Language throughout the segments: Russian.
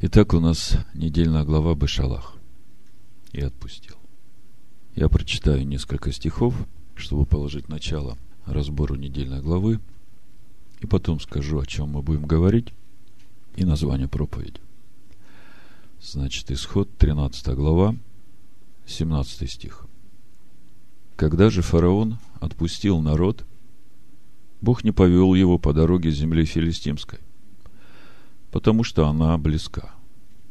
Итак, у нас недельная глава Бешалах. И отпустил. Я прочитаю несколько стихов, чтобы положить начало разбору недельной главы, и потом скажу, о чем мы будем говорить, и название проповеди. Значит, исход 13 глава, 17 стих. Когда же фараон отпустил народ, Бог не повел его по дороге земли филистимской, потому что она близка.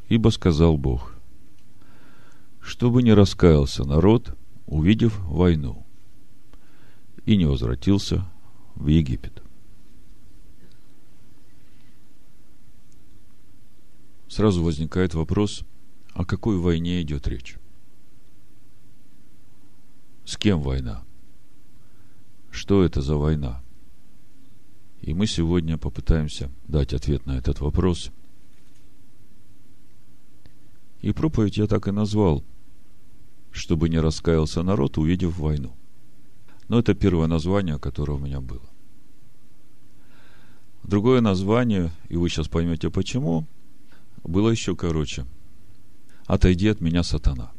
Ибо сказал Бог, чтобы не раскаялся народ, увидев войну, и не возвратился в Египет. Сразу возникает вопрос, о какой войне идет речь? С кем война? Что это за война? И мы сегодня попытаемся дать ответ на этот вопрос. И проповедь я так и назвал, чтобы не раскаялся народ, увидев войну. Но это первое название, которое у меня было. Другое название, и вы сейчас поймете почему, было еще короче. «Отойди от меня, сатана».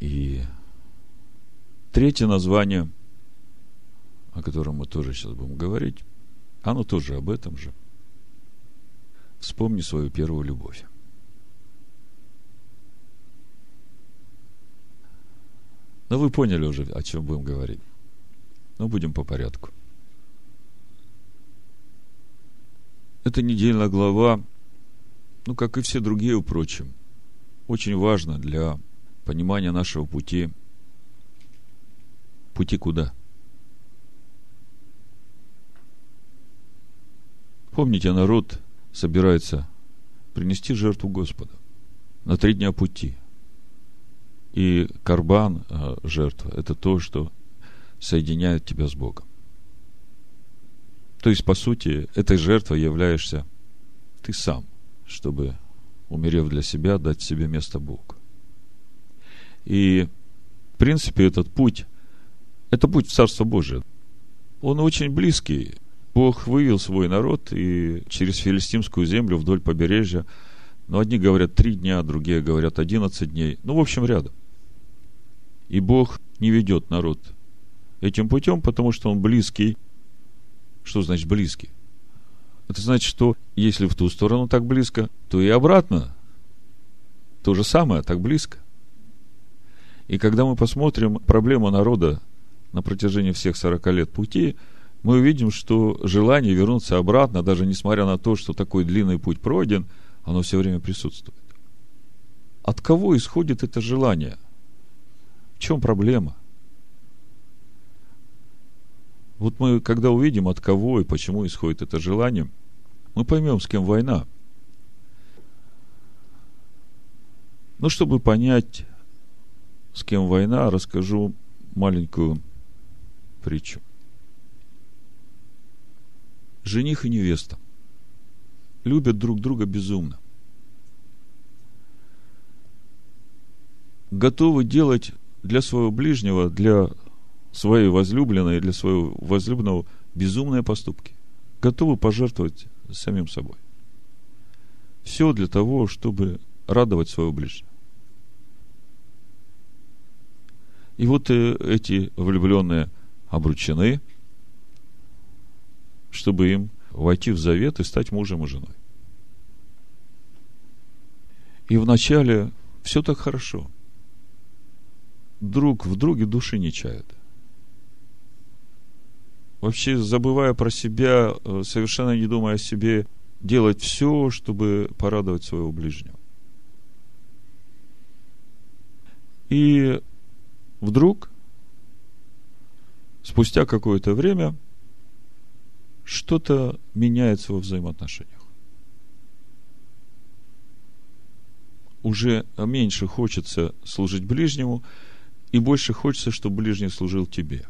И третье название – о котором мы тоже сейчас будем говорить, оно тоже об этом же. Вспомни свою первую любовь. Ну, вы поняли уже, о чем будем говорить. Но будем по порядку. Эта недельная глава, ну, как и все другие, впрочем, очень важна для понимания нашего пути. Пути куда? – Помните, народ собирается принести жертву Господа на три дня пути. И карбан, э, жертва, это то, что соединяет тебя с Богом. То есть, по сути, этой жертвой являешься ты сам, чтобы, умерев для себя, дать себе место Бога. И, в принципе, этот путь, это путь в Царство Божие. Он очень близкий Бог вывел свой народ и через филистимскую землю вдоль побережья. Но одни говорят три дня, другие говорят одиннадцать дней. Ну, в общем, рядом. И Бог не ведет народ этим путем, потому что он близкий. Что значит близкий? Это значит, что если в ту сторону так близко, то и обратно то же самое, так близко. И когда мы посмотрим проблему народа на протяжении всех 40 лет пути – мы увидим, что желание вернуться обратно, даже несмотря на то, что такой длинный путь пройден, оно все время присутствует. От кого исходит это желание? В чем проблема? Вот мы, когда увидим, от кого и почему исходит это желание, мы поймем, с кем война. Но чтобы понять, с кем война, расскажу маленькую притчу жених и невеста любят друг друга безумно. Готовы делать для своего ближнего, для своей возлюбленной, для своего возлюбленного безумные поступки. Готовы пожертвовать самим собой. Все для того, чтобы радовать своего ближнего. И вот э, эти влюбленные обручены – чтобы им войти в завет и стать мужем и женой. И вначале все так хорошо. Друг в друге души не чает. Вообще, забывая про себя, э, совершенно не думая о себе, делать все, чтобы порадовать своего ближнего. И вдруг, спустя какое-то время, что-то меняется во взаимоотношениях. Уже меньше хочется служить ближнему, и больше хочется, чтобы ближний служил тебе.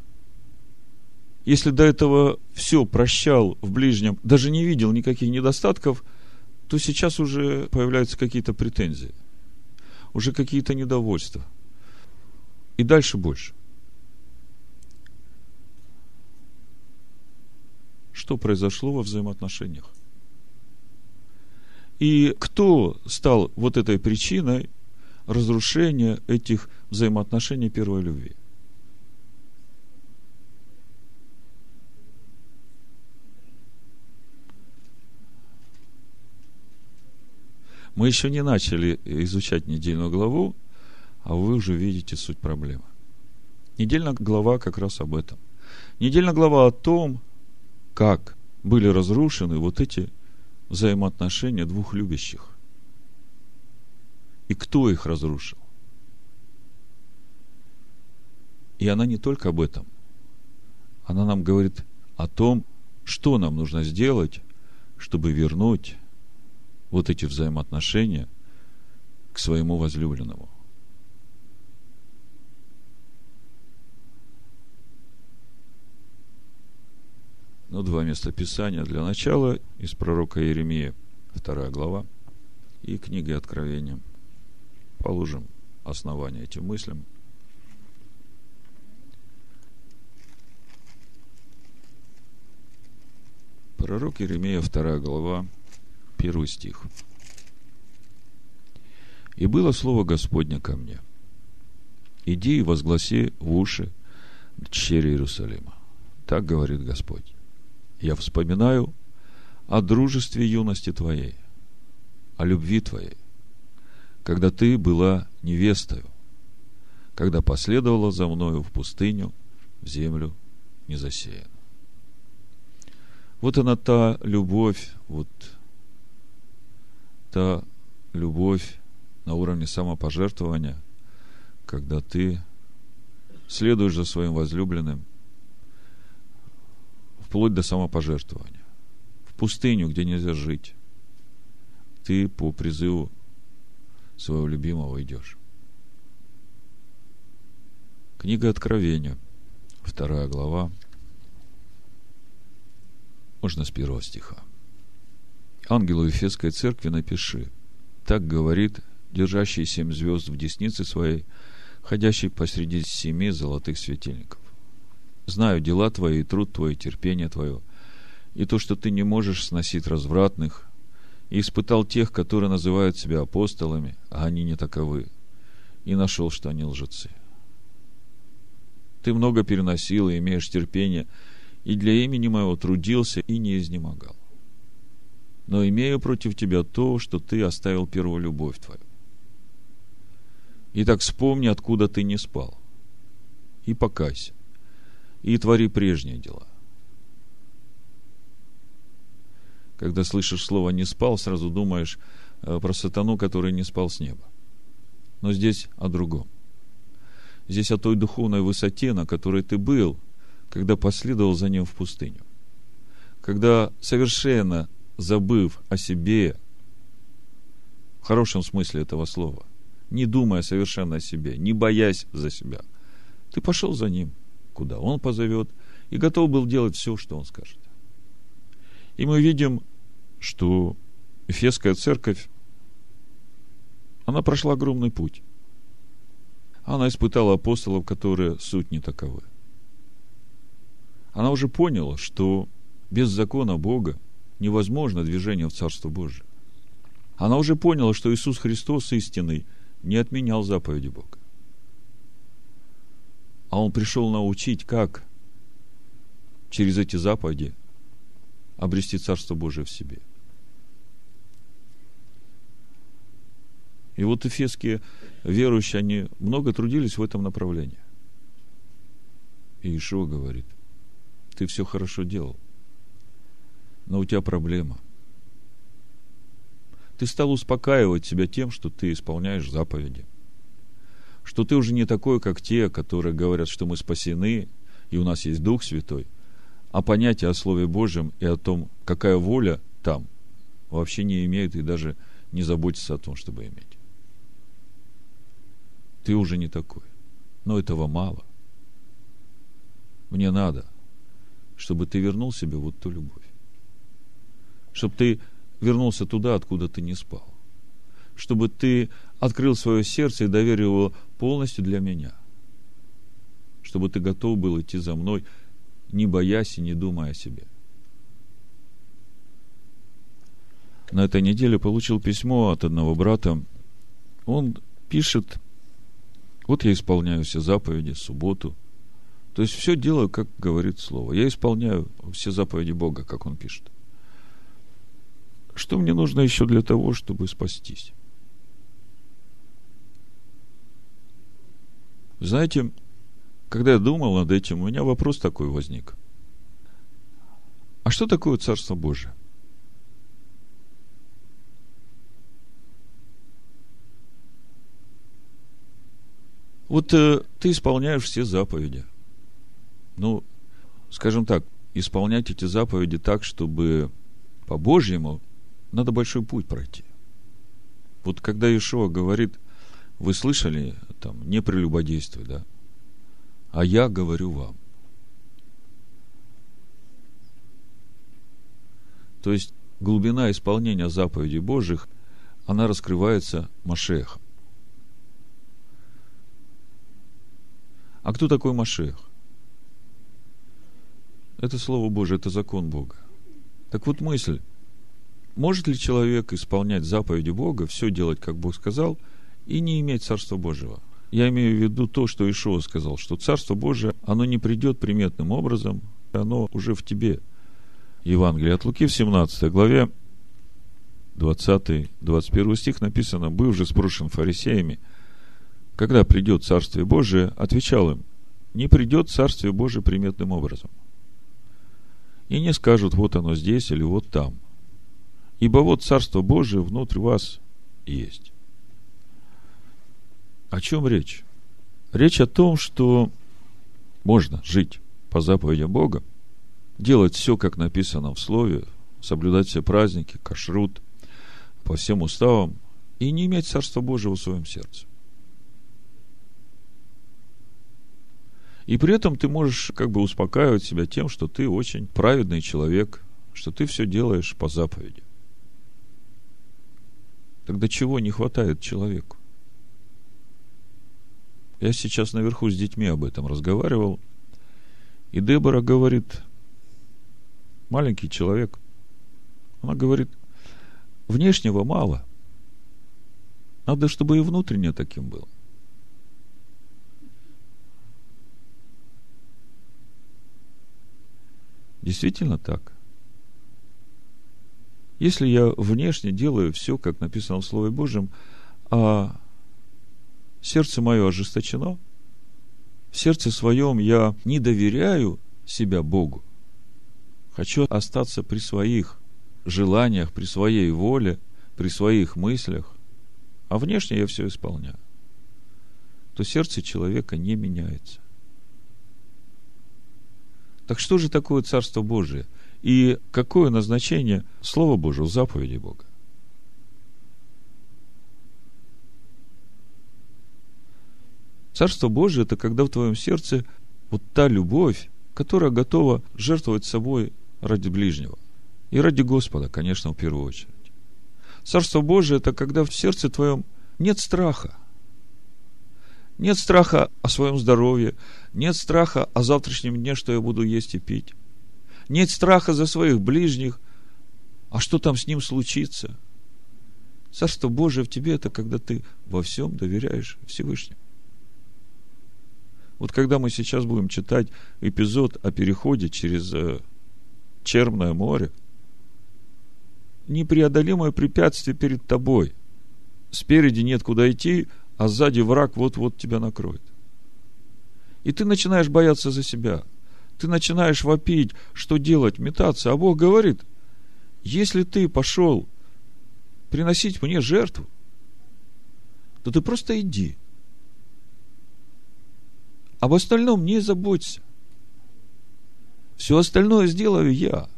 Если до этого все прощал в ближнем, даже не видел никаких недостатков, то сейчас уже появляются какие-то претензии, уже какие-то недовольства. И дальше больше – что произошло во взаимоотношениях. И кто стал вот этой причиной разрушения этих взаимоотношений первой любви? Мы еще не начали изучать недельную главу, а вы уже видите суть проблемы. Недельная глава как раз об этом. Недельная глава о том, как были разрушены вот эти взаимоотношения двух любящих. И кто их разрушил. И она не только об этом. Она нам говорит о том, что нам нужно сделать, чтобы вернуть вот эти взаимоотношения к своему возлюбленному. Ну, два места Писания для начала из пророка Иеремии, вторая глава, и книги Откровения. Положим основание этим мыслям. Пророк Иеремия, вторая глава, первый стих. «И было слово Господня ко мне. Иди и возгласи в уши дщери Иерусалима. Так говорит Господь. Я вспоминаю о дружестве юности твоей, о любви твоей, когда ты была невестою, когда последовала за мною в пустыню, в землю не засеяна. Вот она та любовь, вот та любовь на уровне самопожертвования, когда ты следуешь за своим возлюбленным, вплоть до самопожертвования. В пустыню, где нельзя жить, ты по призыву своего любимого идешь. Книга Откровения, вторая глава, можно с первого стиха ангелу Ефесской церкви напиши. Так говорит держащий семь звезд в деснице своей, ходящий посреди семи золотых светильников. Знаю дела твои, и труд твой, терпение твое, и то, что ты не можешь сносить развратных, и испытал тех, которые называют себя апостолами, а они не таковы, и нашел, что они лжецы. Ты много переносил и имеешь терпение, и для имени моего трудился и не изнемогал но имею против тебя то, что ты оставил первую любовь твою. Итак, вспомни, откуда ты не спал, и покайся, и твори прежние дела. Когда слышишь слово «не спал», сразу думаешь э, про сатану, который не спал с неба. Но здесь о другом. Здесь о той духовной высоте, на которой ты был, когда последовал за ним в пустыню. Когда совершенно забыв о себе, в хорошем смысле этого слова, не думая совершенно о себе, не боясь за себя, ты пошел за ним, куда он позовет, и готов был делать все, что он скажет. И мы видим, что Эфесская церковь, она прошла огромный путь. Она испытала апостолов, которые суть не таковы. Она уже поняла, что без закона Бога невозможно движение в Царство Божие. Она уже поняла, что Иисус Христос истинный не отменял заповеди Бога. А Он пришел научить, как через эти заповеди обрести Царство Божие в себе. И вот эфесские верующие, они много трудились в этом направлении. И Ишуа говорит, ты все хорошо делал но у тебя проблема. Ты стал успокаивать себя тем, что ты исполняешь заповеди. Что ты уже не такой, как те, которые говорят, что мы спасены, и у нас есть Дух Святой, а понятие о Слове Божьем и о том, какая воля там, вообще не имеют и даже не заботятся о том, чтобы иметь. Ты уже не такой. Но этого мало. Мне надо, чтобы ты вернул себе вот ту любовь чтобы ты вернулся туда, откуда ты не спал. Чтобы ты открыл свое сердце и доверил его полностью для меня. Чтобы ты готов был идти за мной, не боясь и не думая о себе. на этой неделе получил письмо от одного брата. Он пишет, вот я исполняю все заповеди, субботу. То есть все делаю, как говорит Слово. Я исполняю все заповеди Бога, как он пишет. Что мне нужно еще для того, чтобы спастись? Знаете, когда я думал над этим, у меня вопрос такой возник. А что такое Царство Божие? Вот э, ты исполняешь все заповеди. Ну, скажем так, исполнять эти заповеди так, чтобы по-божьему, надо большой путь пройти. Вот когда Ишуа говорит, вы слышали, там, не прелюбодействуй, да? А я говорю вам. То есть глубина исполнения заповедей Божьих, она раскрывается Машехом. А кто такой Машех? Это Слово Божие, это закон Бога. Так вот мысль. Может ли человек исполнять заповеди Бога, все делать, как Бог сказал, и не иметь Царства Божьего? Я имею в виду то, что Ишуа сказал, что Царство Божие, оно не придет приметным образом, оно уже в тебе. Евангелие от Луки в 17 главе, 20-21 стих написано, «Был же спрошен фарисеями, когда придет Царствие Божие, отвечал им, не придет Царствие Божие приметным образом. И не скажут, вот оно здесь или вот там. Ибо вот Царство Божие внутрь вас есть. О чем речь? Речь о том, что можно жить по заповедям Бога, делать все, как написано в Слове, соблюдать все праздники, кашрут, по всем уставам, и не иметь Царства Божьего в своем сердце. И при этом ты можешь как бы успокаивать себя тем, что ты очень праведный человек, что ты все делаешь по заповеди. Тогда чего не хватает человеку? Я сейчас наверху с детьми об этом разговаривал, и Дебора говорит, маленький человек, она говорит, внешнего мало. Надо, чтобы и внутренне таким было. Действительно так. Если я внешне делаю все, как написано в Слове Божьем, а сердце мое ожесточено, в сердце своем я не доверяю себя Богу, хочу остаться при своих желаниях, при своей воле, при своих мыслях, а внешне я все исполняю, то сердце человека не меняется. Так что же такое Царство Божие? И какое назначение Слова Божьего, заповеди Бога? Царство Божие – это когда в твоем сердце вот та любовь, которая готова жертвовать собой ради ближнего. И ради Господа, конечно, в первую очередь. Царство Божие – это когда в сердце твоем нет страха – нет страха о своем здоровье, нет страха о завтрашнем дне, что я буду есть и пить. Нет страха за своих ближних, а что там с ним случится. Царство Божие в тебе – это когда ты во всем доверяешь Всевышнему. Вот когда мы сейчас будем читать эпизод о переходе через э, Черное море, непреодолимое препятствие перед тобой. Спереди нет куда идти, а сзади враг вот-вот тебя накроет. И ты начинаешь бояться за себя. Ты начинаешь вопить, что делать, метаться. А Бог говорит, если ты пошел приносить мне жертву, то ты просто иди. Об остальном не заботься. Все остальное сделаю я.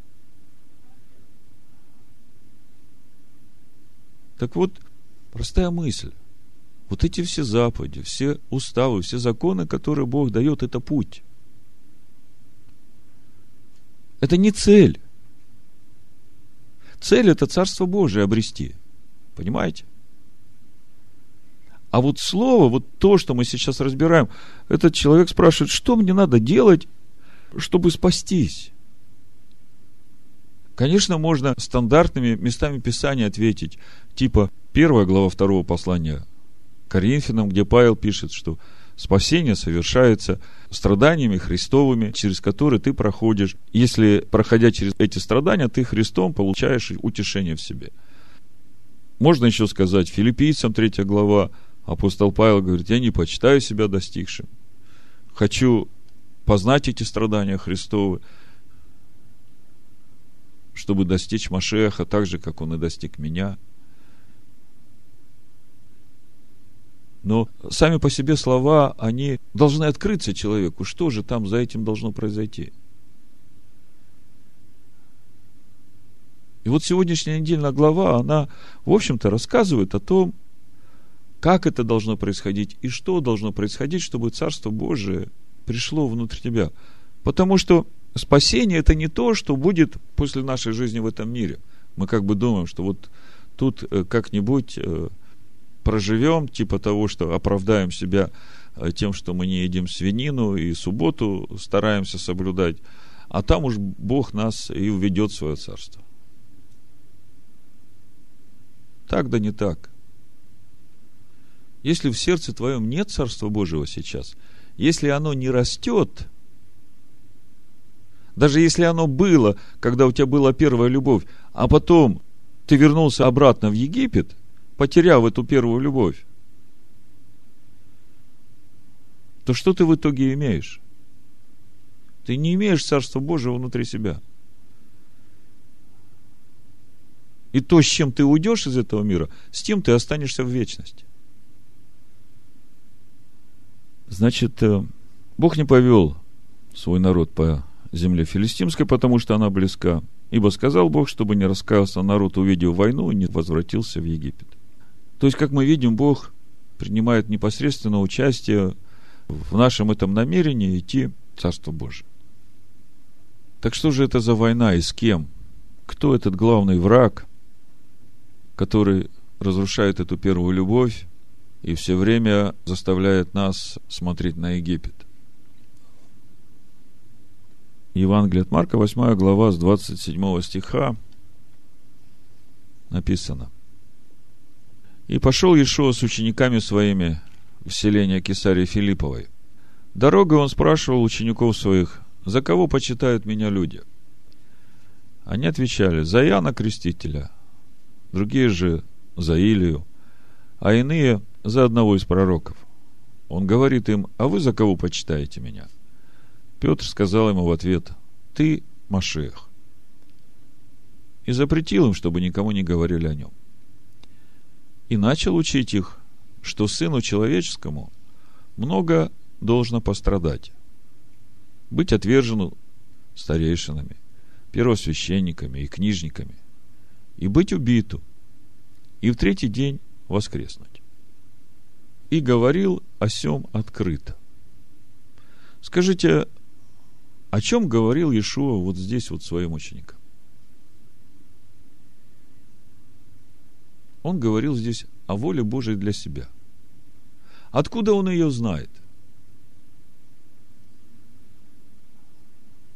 Так вот, простая мысль. Вот эти все заповеди, все уставы, все законы, которые Бог дает, это путь. Это не цель. Цель – это Царство Божие обрести. Понимаете? А вот слово, вот то, что мы сейчас разбираем, этот человек спрашивает, что мне надо делать, чтобы спастись? Конечно, можно стандартными местами Писания ответить, типа первая глава второго послания Коринфянам, где Павел пишет, что спасение совершается страданиями Христовыми, через которые ты проходишь. Если, проходя через эти страдания, ты Христом получаешь утешение в себе. Можно еще сказать, филиппийцам 3 глава, апостол Павел говорит, я не почитаю себя достигшим. Хочу познать эти страдания Христовы, чтобы достичь Машеха так же, как он и достиг меня. Но сами по себе слова, они должны открыться человеку. Что же там за этим должно произойти? И вот сегодняшняя недельная глава, она, в общем-то, рассказывает о том, как это должно происходить и что должно происходить, чтобы Царство Божие пришло внутрь тебя. Потому что спасение это не то, что будет после нашей жизни в этом мире. Мы как бы думаем, что вот тут э, как-нибудь э, проживем, типа того, что оправдаем себя э, тем, что мы не едим свинину и субботу стараемся соблюдать, а там уж Бог нас и уведет в свое царство. Так да не так. Если в сердце твоем нет Царства Божьего сейчас, если оно не растет, даже если оно было, когда у тебя была первая любовь, а потом ты вернулся обратно в Египет, потеряв эту первую любовь, то что ты в итоге имеешь? Ты не имеешь Царства Божьего внутри себя. И то, с чем ты уйдешь из этого мира, с тем ты останешься в вечности. Значит, э, Бог не повел свой народ по земле филистимской, потому что она близка. Ибо сказал Бог, чтобы не раскаялся народ, увидев войну, и не возвратился в Египет. То есть, как мы видим, Бог принимает непосредственно участие в нашем этом намерении идти в Царство Божие. Так что же это за война и с кем? Кто этот главный враг, который разрушает эту первую любовь и все время заставляет нас смотреть на Египет? Евангелие от Марка, 8 глава, с 27 стиха написано. «И пошел Иешуа с учениками своими в селение Кесарии Филипповой. Дорогой он спрашивал учеников своих, за кого почитают меня люди? Они отвечали, за Иоанна Крестителя, другие же за Илию, а иные за одного из пророков. Он говорит им, а вы за кого почитаете меня? – Петр сказал ему в ответ, ты Машех. И запретил им, чтобы никому не говорили о нем. И начал учить их, что сыну человеческому много должно пострадать, быть отвержену старейшинами, первосвященниками и книжниками, и быть убиту, и в третий день воскреснуть. И говорил о сем открыто. Скажите, о чем говорил Иешуа вот здесь вот своим ученикам? Он говорил здесь о воле Божией для себя. Откуда он ее знает?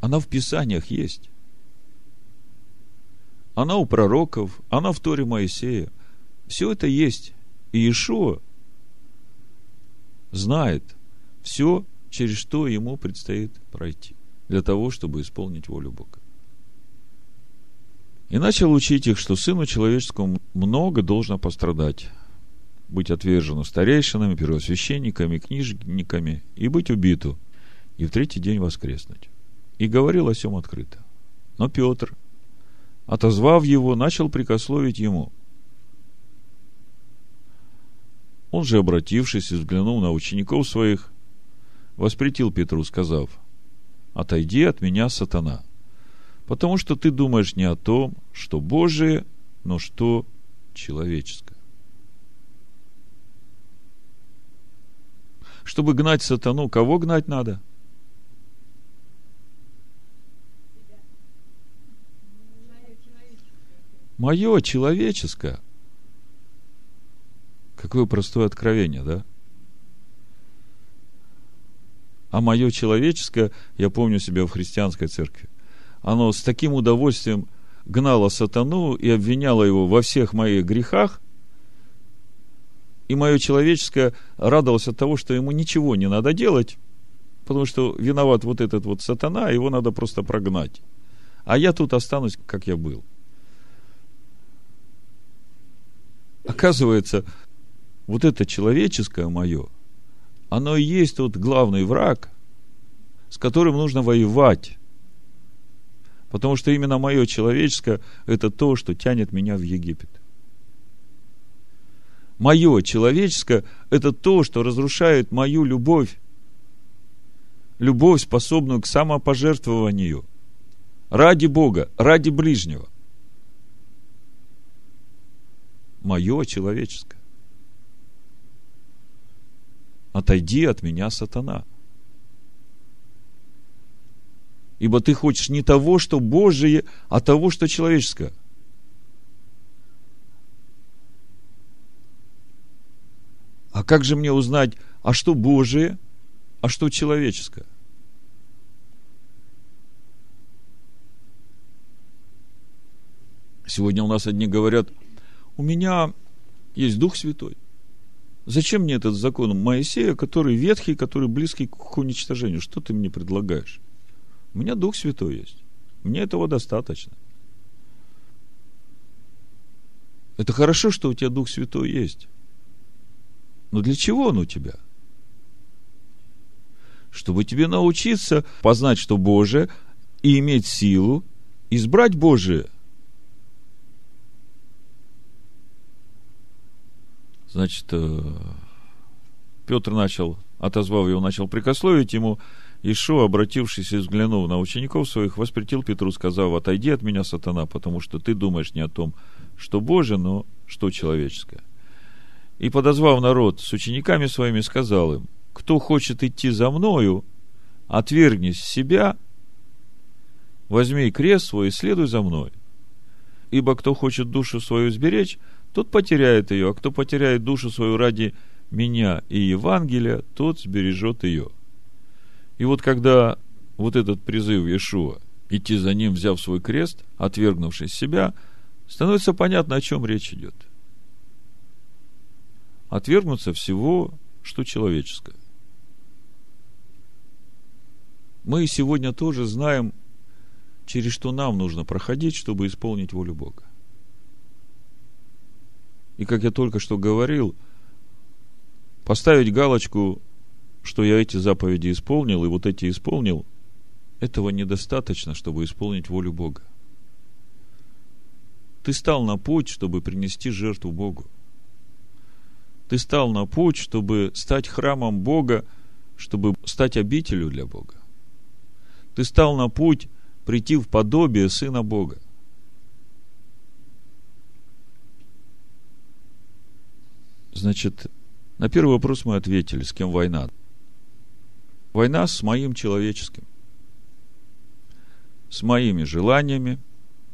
Она в Писаниях есть. Она у пророков, она в Торе Моисея. Все это есть. И Иешуа знает все, через что ему предстоит пройти для того, чтобы исполнить волю Бога. И начал учить их, что Сыну Человеческому много должно пострадать, быть отвержену старейшинами, первосвященниками, книжниками и быть убиту, и в третий день воскреснуть. И говорил о сем открыто. Но Петр, отозвав его, начал прикословить ему. Он же, обратившись и взглянув на учеников своих, воспретил Петру, сказав – отойди от меня, сатана. Потому что ты думаешь не о том, что Божие, но что человеческое. Чтобы гнать сатану, кого гнать надо? Мое человеческое. Какое простое откровение, да? А мое человеческое, я помню себя в христианской церкви, оно с таким удовольствием гнала сатану и обвиняла его во всех моих грехах, и мое человеческое радовалось от того, что ему ничего не надо делать, потому что виноват вот этот вот сатана, его надо просто прогнать. А я тут останусь, как я был. Оказывается, вот это человеческое мое, оно и есть тот главный враг, с которым нужно воевать. Потому что именно мое человеческое – это то, что тянет меня в Египет. Мое человеческое – это то, что разрушает мою любовь. Любовь, способную к самопожертвованию. Ради Бога, ради ближнего. Мое человеческое. Отойди от меня, сатана. Ибо ты хочешь не того, что Божие, а того, что человеческое. А как же мне узнать, а что Божие, а что человеческое? Сегодня у нас одни говорят, у меня есть Дух Святой. Зачем мне этот закон Моисея, который ветхий, который близкий к уничтожению? Что ты мне предлагаешь? У меня Дух Святой есть. Мне этого достаточно. Это хорошо, что у тебя Дух Святой есть. Но для чего он у тебя? Чтобы тебе научиться познать, что Божие, и иметь силу избрать Божие. Значит, э, Петр начал, отозвав его, начал прикословить ему, Ишо, обратившись и взглянув на учеников своих, воспретил Петру, сказав, отойди от меня, сатана, потому что ты думаешь не о том, что Божие, но что человеческое. И, подозвав народ с учениками своими, сказал им, кто хочет идти за мною, отвергнись себя, возьми крест свой и следуй за мной. Ибо кто хочет душу свою сберечь, тот потеряет ее, а кто потеряет душу свою ради меня и Евангелия, тот сбережет ее. И вот когда вот этот призыв Иешуа идти за ним, взяв свой крест, отвергнувшись себя, становится понятно, о чем речь идет. Отвергнуться всего, что человеческое. Мы сегодня тоже знаем, через что нам нужно проходить, чтобы исполнить волю Бога. И как я только что говорил, поставить галочку что я эти заповеди исполнил, и вот эти исполнил, этого недостаточно, чтобы исполнить волю Бога. Ты стал на путь, чтобы принести жертву Богу. Ты стал на путь, чтобы стать храмом Бога, чтобы стать обителю для Бога. Ты стал на путь прийти в подобие Сына Бога. Значит, на первый вопрос мы ответили, с кем война. Война с моим человеческим, с моими желаниями,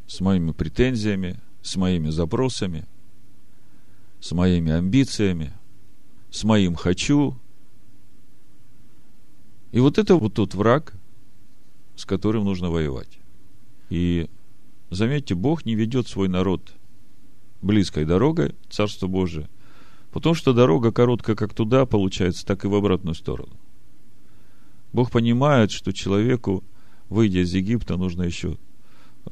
с моими претензиями, с моими запросами, с моими амбициями, с моим «хочу». И вот это вот тот враг, с которым нужно воевать. И заметьте, Бог не ведет свой народ близкой дорогой, Царство Божие, потому что дорога короткая как туда, получается, так и в обратную сторону. Бог понимает, что человеку, выйдя из Египта, нужно еще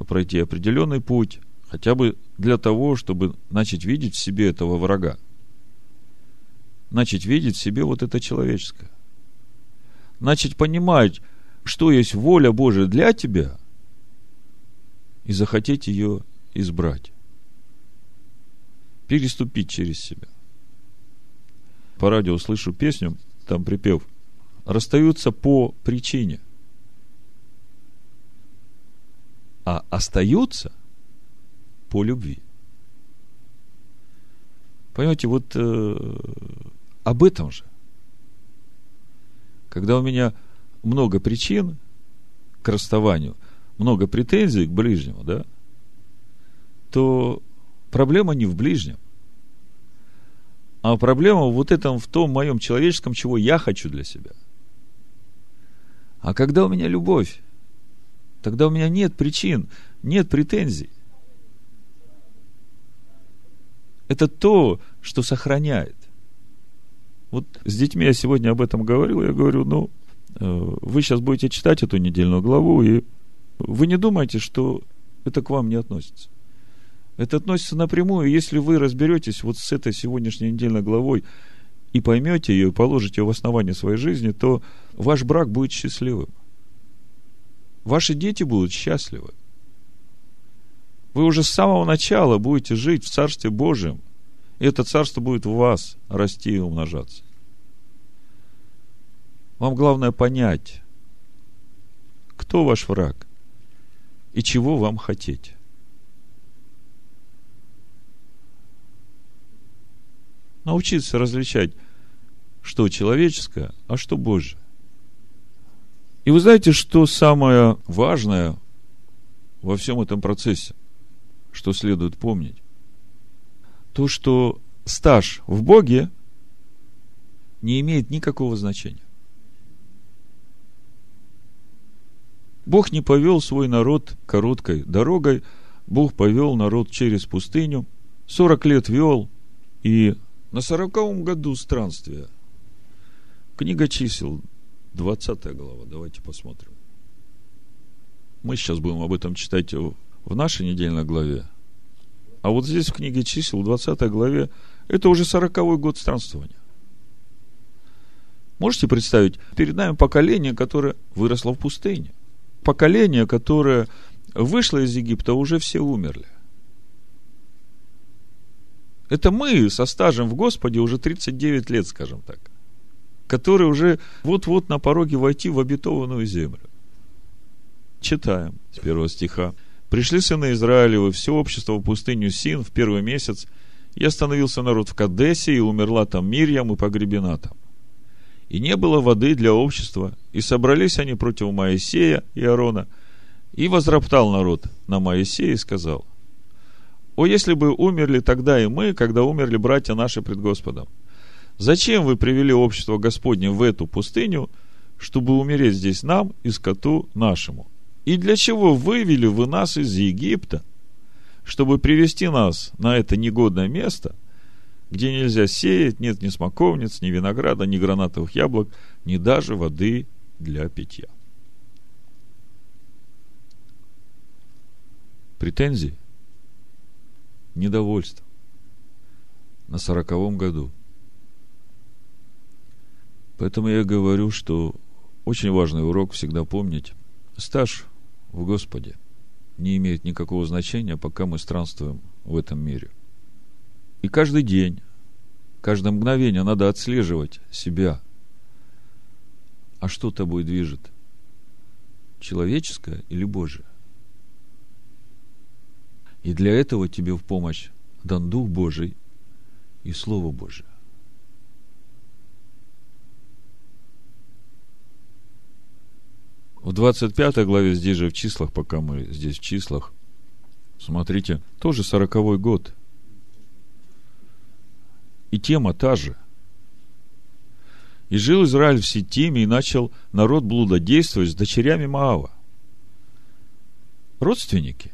пройти определенный путь, хотя бы для того, чтобы начать видеть в себе этого врага. Начать видеть в себе вот это человеческое. Начать понимать, что есть воля Божия для тебя, и захотеть ее избрать. Переступить через себя. По радио слышу песню, там припев – расстаются по причине, а остаются по любви. Понимаете, вот э, об этом же. Когда у меня много причин к расставанию, много претензий к ближнему, да, то проблема не в ближнем, а проблема вот этом, в том моем человеческом, чего я хочу для себя. А когда у меня любовь, тогда у меня нет причин, нет претензий. Это то, что сохраняет. Вот с детьми я сегодня об этом говорил. Я говорю, ну, э, вы сейчас будете читать эту недельную главу, и вы не думаете, что это к вам не относится. Это относится напрямую. Если вы разберетесь вот с этой сегодняшней недельной главой и поймете ее, положите ее в основание своей жизни, то ваш брак будет счастливым. Ваши дети будут счастливы. Вы уже с самого начала будете жить в Царстве Божьем. И это Царство будет в вас расти и умножаться. Вам главное понять, кто ваш враг и чего вам хотеть. Научиться различать, что человеческое, а что Божье. И вы знаете, что самое важное во всем этом процессе, что следует помнить? То, что стаж в Боге не имеет никакого значения. Бог не повел свой народ короткой дорогой, Бог повел народ через пустыню, 40 лет вел, и на сороковом году странствия, книга чисел, 20 глава, давайте посмотрим. Мы сейчас будем об этом читать в нашей недельной главе. А вот здесь в книге чисел, 20 главе, это уже сороковой год странствования. Можете представить, перед нами поколение, которое выросло в пустыне поколение, которое вышло из Египта, уже все умерли. Это мы со стажем в Господе уже 39 лет, скажем так, которые уже вот-вот на пороге войти в обетованную землю. Читаем с первого стиха. «Пришли сыны Израилевы, все общество в пустыню Син в первый месяц, и остановился народ в Кадесе, и умерла там Мирьям, и погребена там и не было воды для общества, и собрались они против Моисея и Аарона, и возроптал народ на Моисея и сказал, «О, если бы умерли тогда и мы, когда умерли братья наши пред Господом! Зачем вы привели общество Господне в эту пустыню, чтобы умереть здесь нам и скоту нашему? И для чего вывели вы нас из Египта, чтобы привести нас на это негодное место – где нельзя сеять, нет ни смоковниц, ни винограда, ни гранатовых яблок, ни даже воды для питья. Претензии? Недовольство. На сороковом году. Поэтому я говорю, что очень важный урок всегда помнить. Стаж в Господе не имеет никакого значения, пока мы странствуем в этом мире. И каждый день, каждое мгновение надо отслеживать себя. А что тобой движет? Человеческое или Божие? И для этого тебе в помощь дан Дух Божий и Слово Божие. В 25 главе, здесь же в числах, пока мы здесь в числах, смотрите, тоже сороковой год – и тема та же. И жил Израиль в Сетиме, и начал народ блудодействовать с дочерями Маава. Родственники.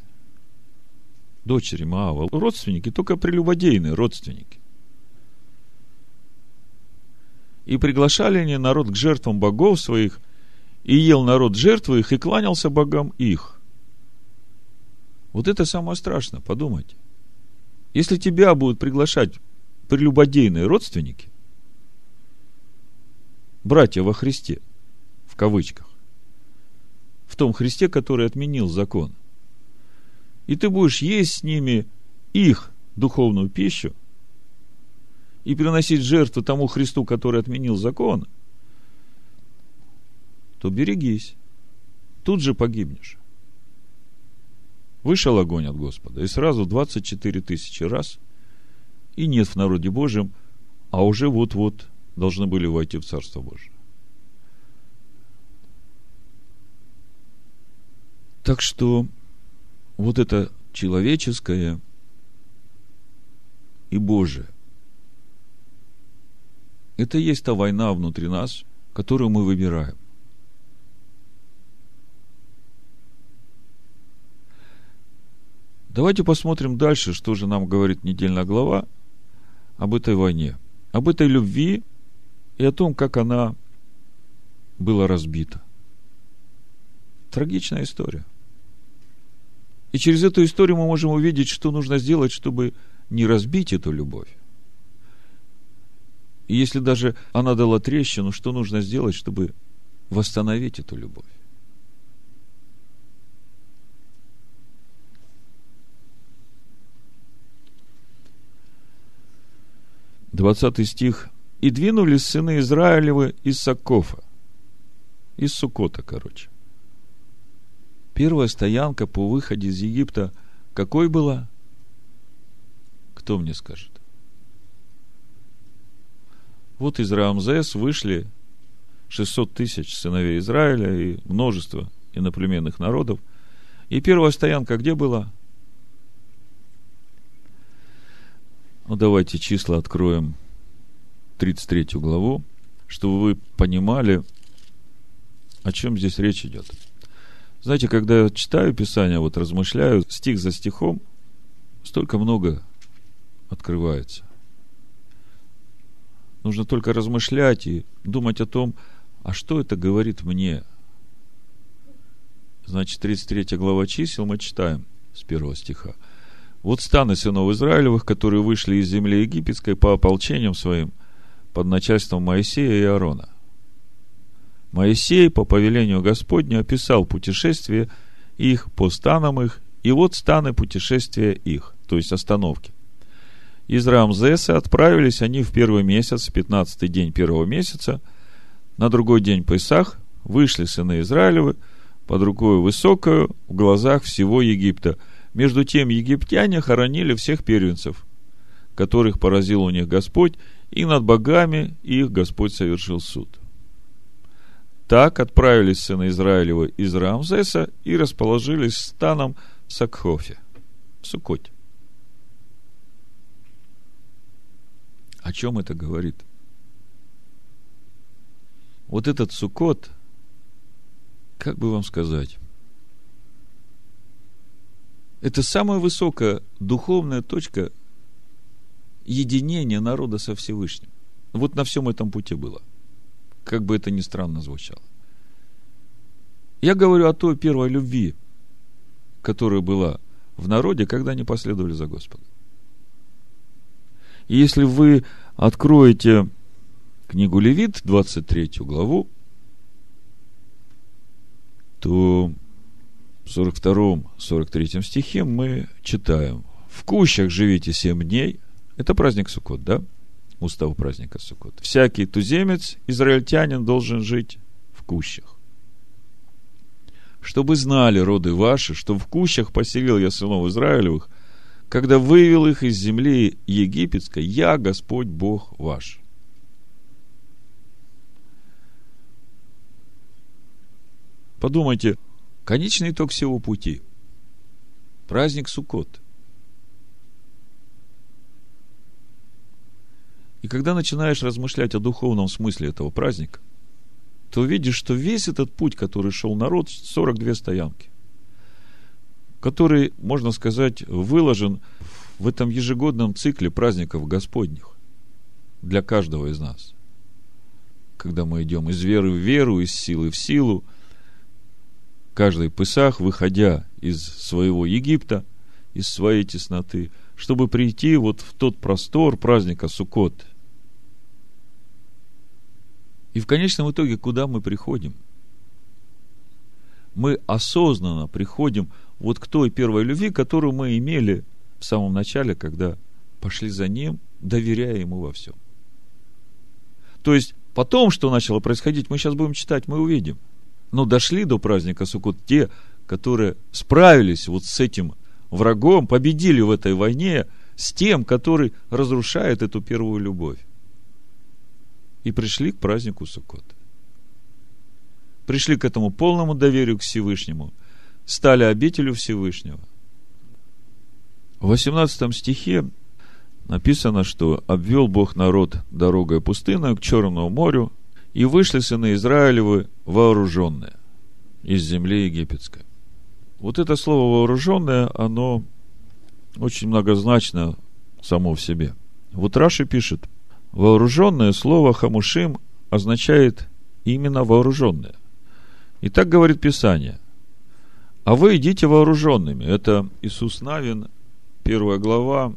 Дочери Маава. Родственники, только прелюбодейные родственники. И приглашали они народ к жертвам богов своих, и ел народ жертвы их, и кланялся богам их. Вот это самое страшное, подумайте. Если тебя будут приглашать прелюбодейные родственники, братья во Христе, в кавычках, в том Христе, который отменил закон, и ты будешь есть с ними их духовную пищу и приносить жертву тому Христу, который отменил закон, то берегись, тут же погибнешь. Вышел огонь от Господа, и сразу 24 тысячи раз – и нет в народе Божьем, а уже вот-вот должны были войти в Царство Божие. Так что вот это человеческое и Божие, это и есть та война внутри нас, которую мы выбираем. Давайте посмотрим дальше, что же нам говорит недельная глава – об этой войне, об этой любви и о том, как она была разбита. Трагичная история. И через эту историю мы можем увидеть, что нужно сделать, чтобы не разбить эту любовь. И если даже она дала трещину, что нужно сделать, чтобы восстановить эту любовь? 20 стих. «И двинулись сыны Израилевы из Сакофа». Из Сукота, короче. Первая стоянка по выходе из Египта какой была? Кто мне скажет? Вот из Рамзес вышли 600 тысяч сыновей Израиля и множество иноплеменных народов. И первая стоянка где была? Ну, давайте числа откроем 33 главу, чтобы вы понимали, о чем здесь речь идет. Знаете, когда я читаю Писание, вот размышляю стих за стихом, столько много открывается. Нужно только размышлять и думать о том, а что это говорит мне. Значит, 33 глава чисел мы читаем с первого стиха. Вот станы сынов Израилевых, которые вышли из земли египетской по ополчениям своим под начальством Моисея и Аарона. Моисей по повелению Господню описал путешествие их по станам их, и вот станы путешествия их, то есть остановки. Из Рамзеса отправились они в первый месяц, пятнадцатый день первого месяца, на другой день Песах вышли сыны Израилевы под рукой высокую в глазах всего Египта – между тем египтяне хоронили всех первенцев, которых поразил у них Господь, и над богами их Господь совершил суд. Так отправились сыны Израилева из Рамзеса и расположились станом в Сакхофе, в Сукоте. О чем это говорит? Вот этот Сукот, как бы вам сказать, это самая высокая духовная точка единения народа со Всевышним. Вот на всем этом пути было. Как бы это ни странно звучало. Я говорю о той первой любви, которая была в народе, когда они последовали за Господом. И если вы откроете книгу Левит, 23 главу, то в 42-43 стихе мы читаем «В кущах живите семь дней». Это праздник Суккот, да? Устав праздника Суккот. Всякий туземец, израильтянин, должен жить в кущах. Чтобы знали роды ваши, что в кущах поселил я сынов Израилевых, когда вывел их из земли египетской, я Господь Бог ваш. Подумайте, Конечный итог всего пути. Праздник Суккот. И когда начинаешь размышлять о духовном смысле этого праздника, то видишь, что весь этот путь, который шел народ, 42 стоянки, который, можно сказать, выложен в этом ежегодном цикле праздников Господних для каждого из нас. Когда мы идем из веры в веру, из силы в силу, каждый Песах, выходя из своего Египта, из своей тесноты, чтобы прийти вот в тот простор праздника Суккот. И в конечном итоге, куда мы приходим? Мы осознанно приходим вот к той первой любви, которую мы имели в самом начале, когда пошли за Ним, доверяя Ему во всем. То есть, потом, что начало происходить, мы сейчас будем читать, мы увидим – но дошли до праздника Суккот те, которые справились вот с этим врагом, победили в этой войне с тем, который разрушает эту первую любовь. И пришли к празднику Суккот. Пришли к этому полному доверию к Всевышнему, стали обителю Всевышнего. В 18 стихе написано, что обвел Бог народ дорогой пустынной к Черному морю, и вышли сыны Израилевы вооруженные из земли египетской. Вот это слово вооруженное, оно очень многозначно само в себе. Вот Раши пишет, вооруженное слово хамушим означает именно вооруженное. И так говорит Писание. А вы идите вооруженными. Это Иисус Навин, первая глава,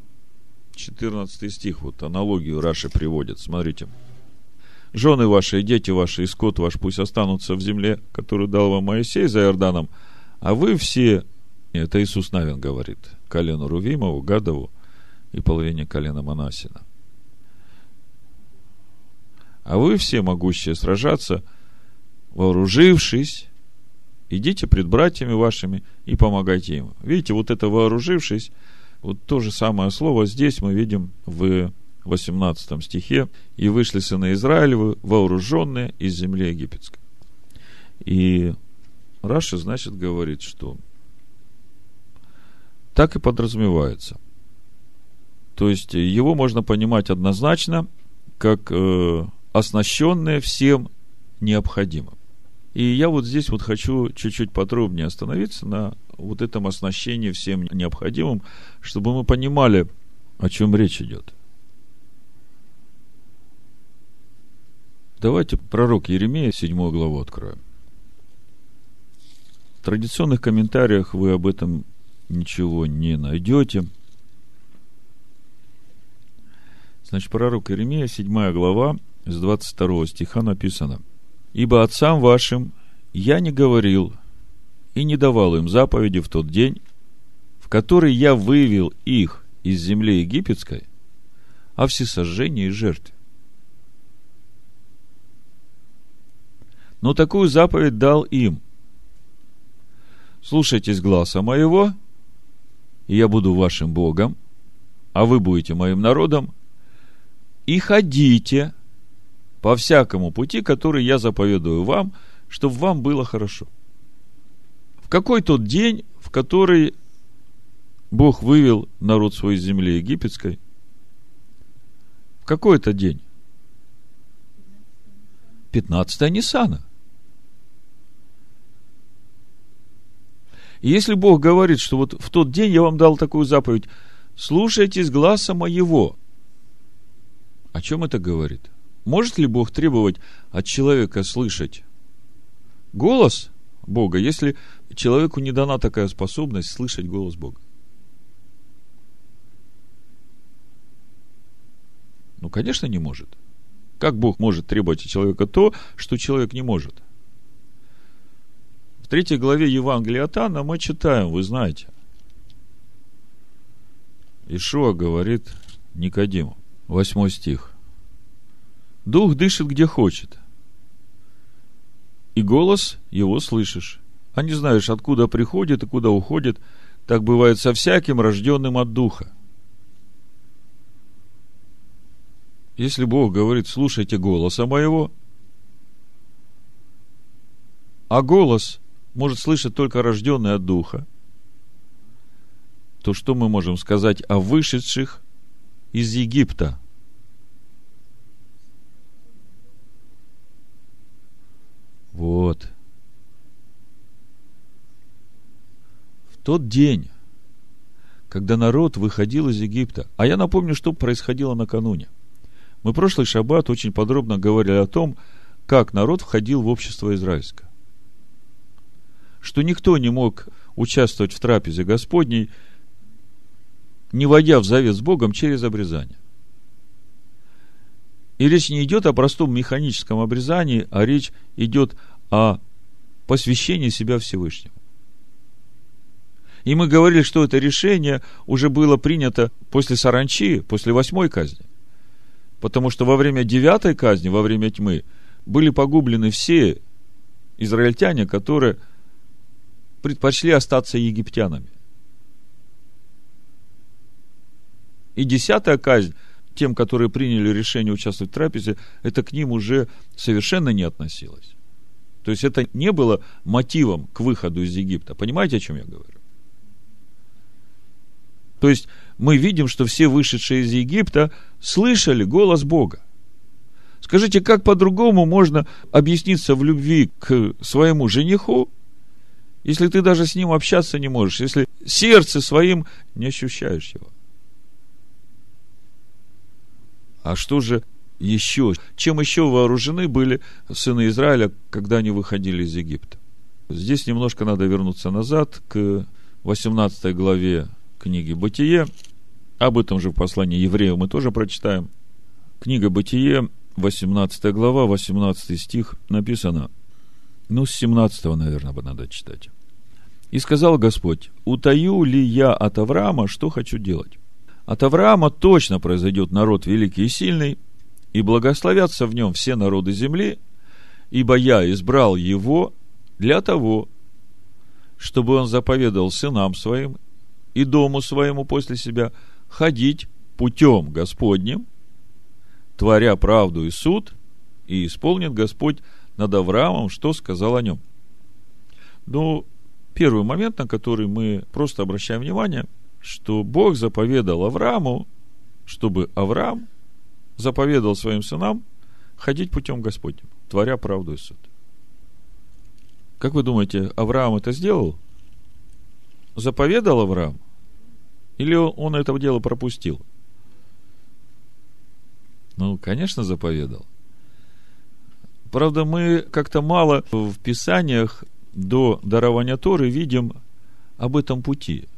14 стих. Вот аналогию Раши приводит. Смотрите. Жены ваши дети ваши и скот ваш пусть останутся в земле, которую дал вам Моисей за Иорданом, а вы все, это Иисус Навин говорит, колену Рувимову, Гадову и половине колена Манасина. А вы все, могущие сражаться, вооружившись, идите пред братьями вашими и помогайте им. Видите, вот это вооружившись, вот то же самое слово здесь мы видим в 18 стихе, и вышли сыны Израилевы, вооруженные из земли египетской. И Раша, значит, говорит, что так и подразумевается. То есть его можно понимать однозначно, как э, оснащенное всем необходимым. И я вот здесь вот хочу чуть-чуть подробнее остановиться на вот этом оснащении всем необходимым, чтобы мы понимали, о чем речь идет. Давайте пророк Еремея, 7 главу откроем. В традиционных комментариях вы об этом ничего не найдете. Значит, пророк Еремея, 7 глава, с 22 стиха написано. «Ибо отцам вашим я не говорил и не давал им заповеди в тот день, в который я вывел их из земли египетской, о всесожжении и жертве. но такую заповедь дал им. Слушайтесь гласа моего, и я буду вашим Богом, а вы будете моим народом, и ходите по всякому пути, который я заповедую вам, чтобы вам было хорошо. В какой тот день, в который Бог вывел народ свой земли египетской? В какой это день? 15 Ниссана. И если Бог говорит, что вот в тот день я вам дал такую заповедь, слушайтесь гласа моего. О чем это говорит? Может ли Бог требовать от человека слышать голос Бога, если человеку не дана такая способность слышать голос Бога? Ну, конечно, не может. Как Бог может требовать от человека то, что человек не может? В третьей главе Евангелия от Анна мы читаем, вы знаете. Ишуа говорит Никодиму, восьмой стих. Дух дышит где хочет, и голос его слышишь, а не знаешь, откуда приходит и куда уходит. Так бывает со всяким рожденным от Духа. Если Бог говорит, слушайте голоса моего, а голос может слышать только рожденный от Духа, то что мы можем сказать о вышедших из Египта? Вот. В тот день, когда народ выходил из Египта, а я напомню, что происходило накануне. Мы прошлый шаббат очень подробно говорили о том, как народ входил в общество израильское. Что никто не мог участвовать в трапезе Господней, не войдя в завет с Богом через обрезание. И речь не идет о простом механическом обрезании, а речь идет о посвящении себя Всевышнему. И мы говорили, что это решение уже было принято после саранчи, после восьмой казни. Потому что во время девятой казни, во время тьмы, были погублены все израильтяне, которые предпочли остаться египтянами. И десятая казнь, тем, которые приняли решение участвовать в трапезе, это к ним уже совершенно не относилось. То есть это не было мотивом к выходу из Египта. Понимаете, о чем я говорю? То есть мы видим, что все вышедшие из Египта слышали голос Бога. Скажите, как по-другому можно объясниться в любви к своему жениху, если ты даже с ним общаться не можешь, если сердце своим не ощущаешь его? А что же еще? Чем еще вооружены были сыны Израиля, когда они выходили из Египта? Здесь немножко надо вернуться назад к 18 главе книги «Бытие». Об этом же в послании евреев мы тоже прочитаем. Книга «Бытие», 18 глава, 18 стих написано. Ну, с 17, наверное, бы надо читать. «И сказал Господь, утаю ли я от Авраама, что хочу делать? От Авраама точно произойдет народ великий и сильный, и благословятся в нем все народы земли, ибо я избрал его для того, чтобы он заповедал сынам своим и дому своему после себя ходить путем Господним, творя правду и суд, и исполнит Господь над Авраамом, что сказал о нем. Ну, первый момент, на который мы просто обращаем внимание – что Бог заповедал Аврааму, чтобы Авраам заповедал своим сынам ходить путем Господним, творя правду и суд. Как вы думаете, Авраам это сделал? Заповедал Авраам? Или он это дело пропустил? Ну, конечно, заповедал. Правда, мы как-то мало в Писаниях до дарования Торы видим об этом пути –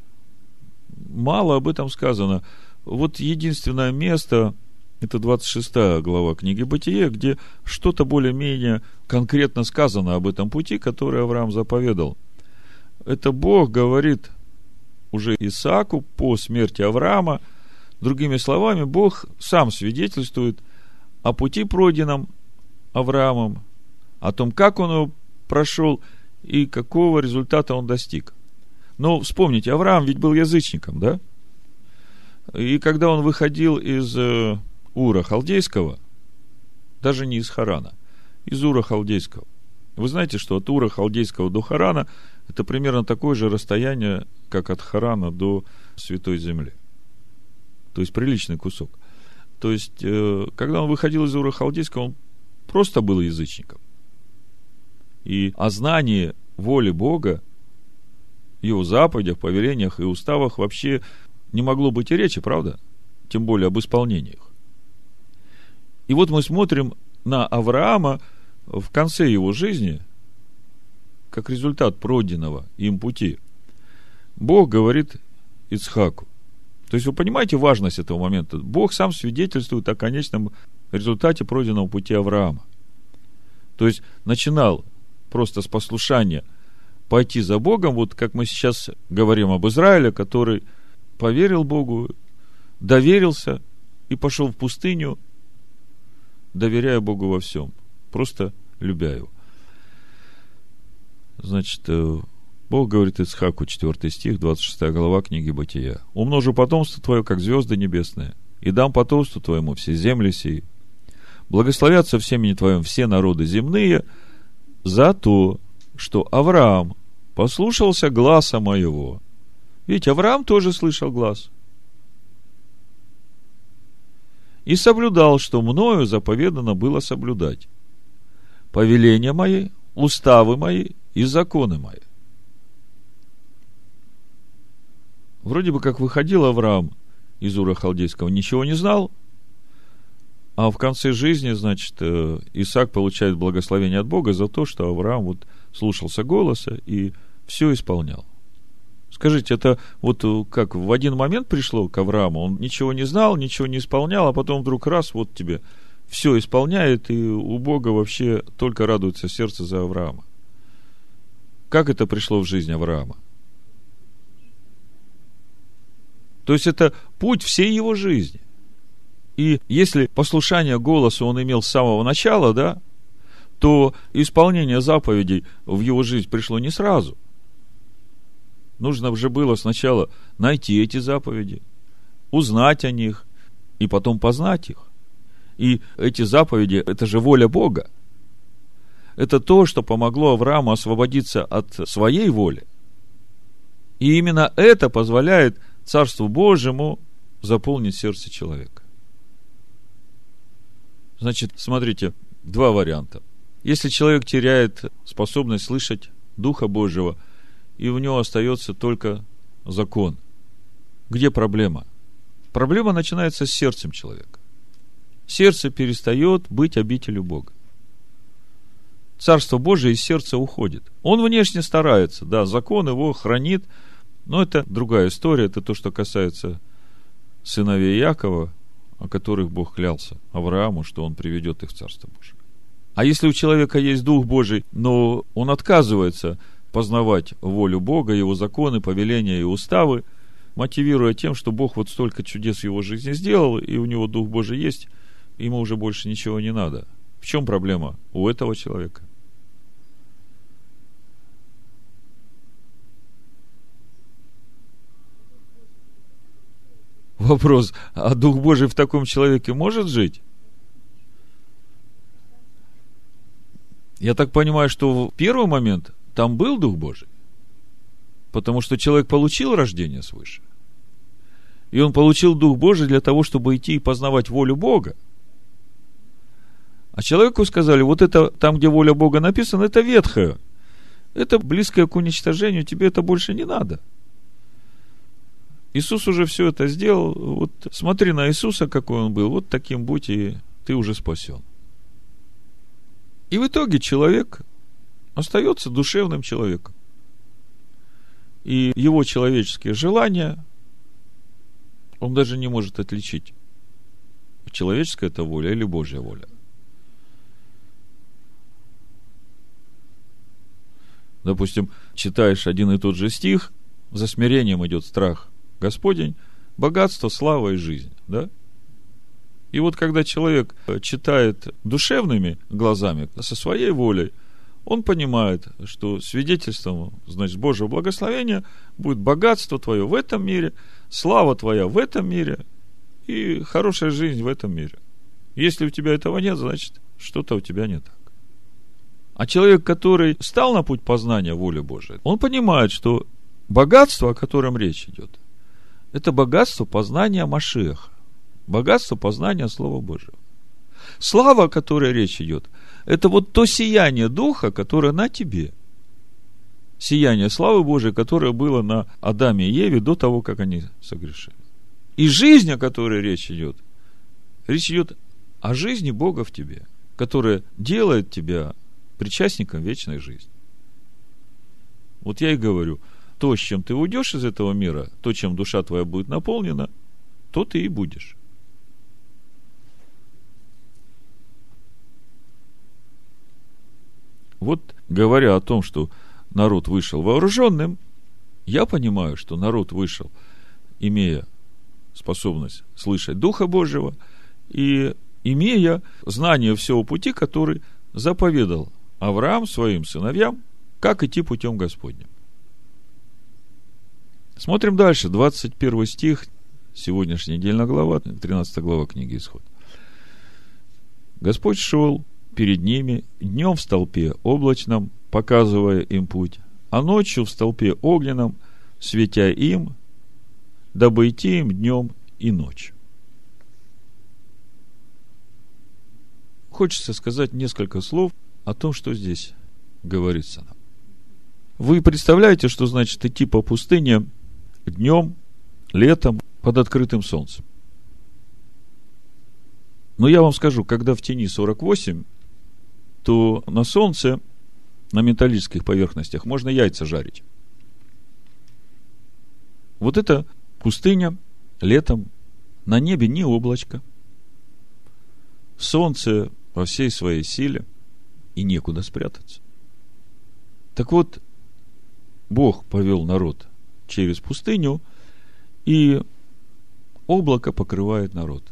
мало об этом сказано. Вот единственное место, это 26 глава книги Бытие, где что-то более-менее конкретно сказано об этом пути, который Авраам заповедал. Это Бог говорит уже Исааку по смерти Авраама. Другими словами, Бог сам свидетельствует о пути, пройденном Авраамом, о том, как он его прошел и какого результата он достиг. Но вспомните, Авраам ведь был язычником, да? И когда он выходил из э, Ура Халдейского, даже не из Харана, из Ура Халдейского, вы знаете, что от Ура Халдейского до Харана это примерно такое же расстояние, как от Харана до Святой Земли. То есть приличный кусок. То есть, э, когда он выходил из Ура Халдейского, он просто был язычником. И о знании воли Бога его заповедях, повелениях и уставах вообще не могло быть и речи, правда? Тем более об исполнениях. И вот мы смотрим на Авраама в конце его жизни, как результат пройденного им пути. Бог говорит Ицхаку. То есть вы понимаете важность этого момента? Бог сам свидетельствует о конечном результате пройденного пути Авраама. То есть начинал просто с послушания – пойти за Богом, вот как мы сейчас говорим об Израиле, который поверил Богу, доверился и пошел в пустыню, доверяя Богу во всем, просто любя его. Значит, э, Бог говорит Исхаку, 4 стих, 26 глава книги Бытия. «Умножу потомство твое, как звезды небесные, и дам потомству твоему все земли сии. Благословятся в семени твоем все народы земные за то, что Авраам послушался гласа моего. Ведь Авраам тоже слышал глаз. И соблюдал, что мною заповедано было соблюдать. Повеления мои, уставы мои и законы мои. Вроде бы как выходил Авраам из Ура Халдейского, ничего не знал, а в конце жизни, значит, э, Исаак получает благословение от Бога за то, что Авраам вот слушался голоса и все исполнял. Скажите, это вот э, как в один момент пришло к Аврааму, он ничего не знал, ничего не исполнял, а потом вдруг раз, вот тебе все исполняет, и у Бога вообще только радуется сердце за Авраама. Как это пришло в жизнь Авраама? То есть это путь всей его жизни. И если послушание голосу он имел с самого начала, да, то исполнение заповедей в его жизнь пришло не сразу – Нужно же было сначала найти эти заповеди, узнать о них и потом познать их. И эти заповеди – это же воля Бога. Это то, что помогло Аврааму освободиться от своей воли. И именно это позволяет Царству Божьему заполнить сердце человека. Значит, смотрите, два варианта. Если человек теряет способность слышать Духа Божьего – и у него остается только закон. Где проблема? Проблема начинается с сердцем человека. сердце перестает быть обителю Бога. Царство Божие из сердца уходит. Он внешне старается, да, закон его хранит, но это другая история, это то, что касается сыновей Якова, о которых Бог клялся Аврааму, что он приведет их в Царство Божие. А если у человека есть Дух Божий, но он отказывается познавать волю Бога, его законы, повеления и уставы, мотивируя тем, что Бог вот столько чудес в его жизни сделал, и у него Дух Божий есть, ему уже больше ничего не надо. В чем проблема у этого человека? Вопрос, а Дух Божий в таком человеке может жить? Я так понимаю, что в первый момент там был Дух Божий. Потому что человек получил рождение свыше. И он получил Дух Божий для того, чтобы идти и познавать волю Бога. А человеку сказали, вот это там, где воля Бога написана, это ветхое. Это близкое к уничтожению, тебе это больше не надо. Иисус уже все это сделал. Вот смотри на Иисуса, какой он был. Вот таким будь, и ты уже спасен. И в итоге человек остается душевным человеком. И его человеческие желания он даже не может отличить, человеческая это воля или Божья воля. Допустим, читаешь один и тот же стих, за смирением идет страх Господень, богатство, слава и жизнь, да? И вот когда человек читает душевными глазами, со своей волей, он понимает, что свидетельством, значит, Божьего благословения будет богатство твое в этом мире, слава твоя в этом мире и хорошая жизнь в этом мире. Если у тебя этого нет, значит, что-то у тебя не так. А человек, который стал на путь познания воли Божией, он понимает, что богатство, о котором речь идет, это богатство познания Машеха, богатство познания Слова Божьего. Слава, о которой речь идет, это вот то сияние Духа, которое на тебе. Сияние славы Божией, которое было на Адаме и Еве до того, как они согрешили. И жизнь, о которой речь идет, речь идет о жизни Бога в тебе, которая делает тебя причастником вечной жизни. Вот я и говорю, то, с чем ты уйдешь из этого мира, то, чем душа твоя будет наполнена, то ты и будешь. Вот говоря о том, что народ вышел вооруженным, я понимаю, что народ вышел, имея способность слышать Духа Божьего и имея знание всего пути, который заповедал Авраам своим сыновьям, как идти путем Господним. Смотрим дальше, 21 стих, сегодняшняя недельная глава, 13 глава книги Исход. Господь шел перед ними днем в столпе облачном, показывая им путь, а ночью в столпе огненном, светя им, дабы идти им днем и ночью. Хочется сказать несколько слов о том, что здесь говорится нам. Вы представляете, что значит идти по пустыне днем, летом, под открытым солнцем? Но я вам скажу, когда в тени 48, то на солнце, на металлических поверхностях, можно яйца жарить. Вот это пустыня, летом, на небе не облачко. Солнце во всей своей силе, и некуда спрятаться. Так вот, Бог повел народ через пустыню, и облако покрывает народ –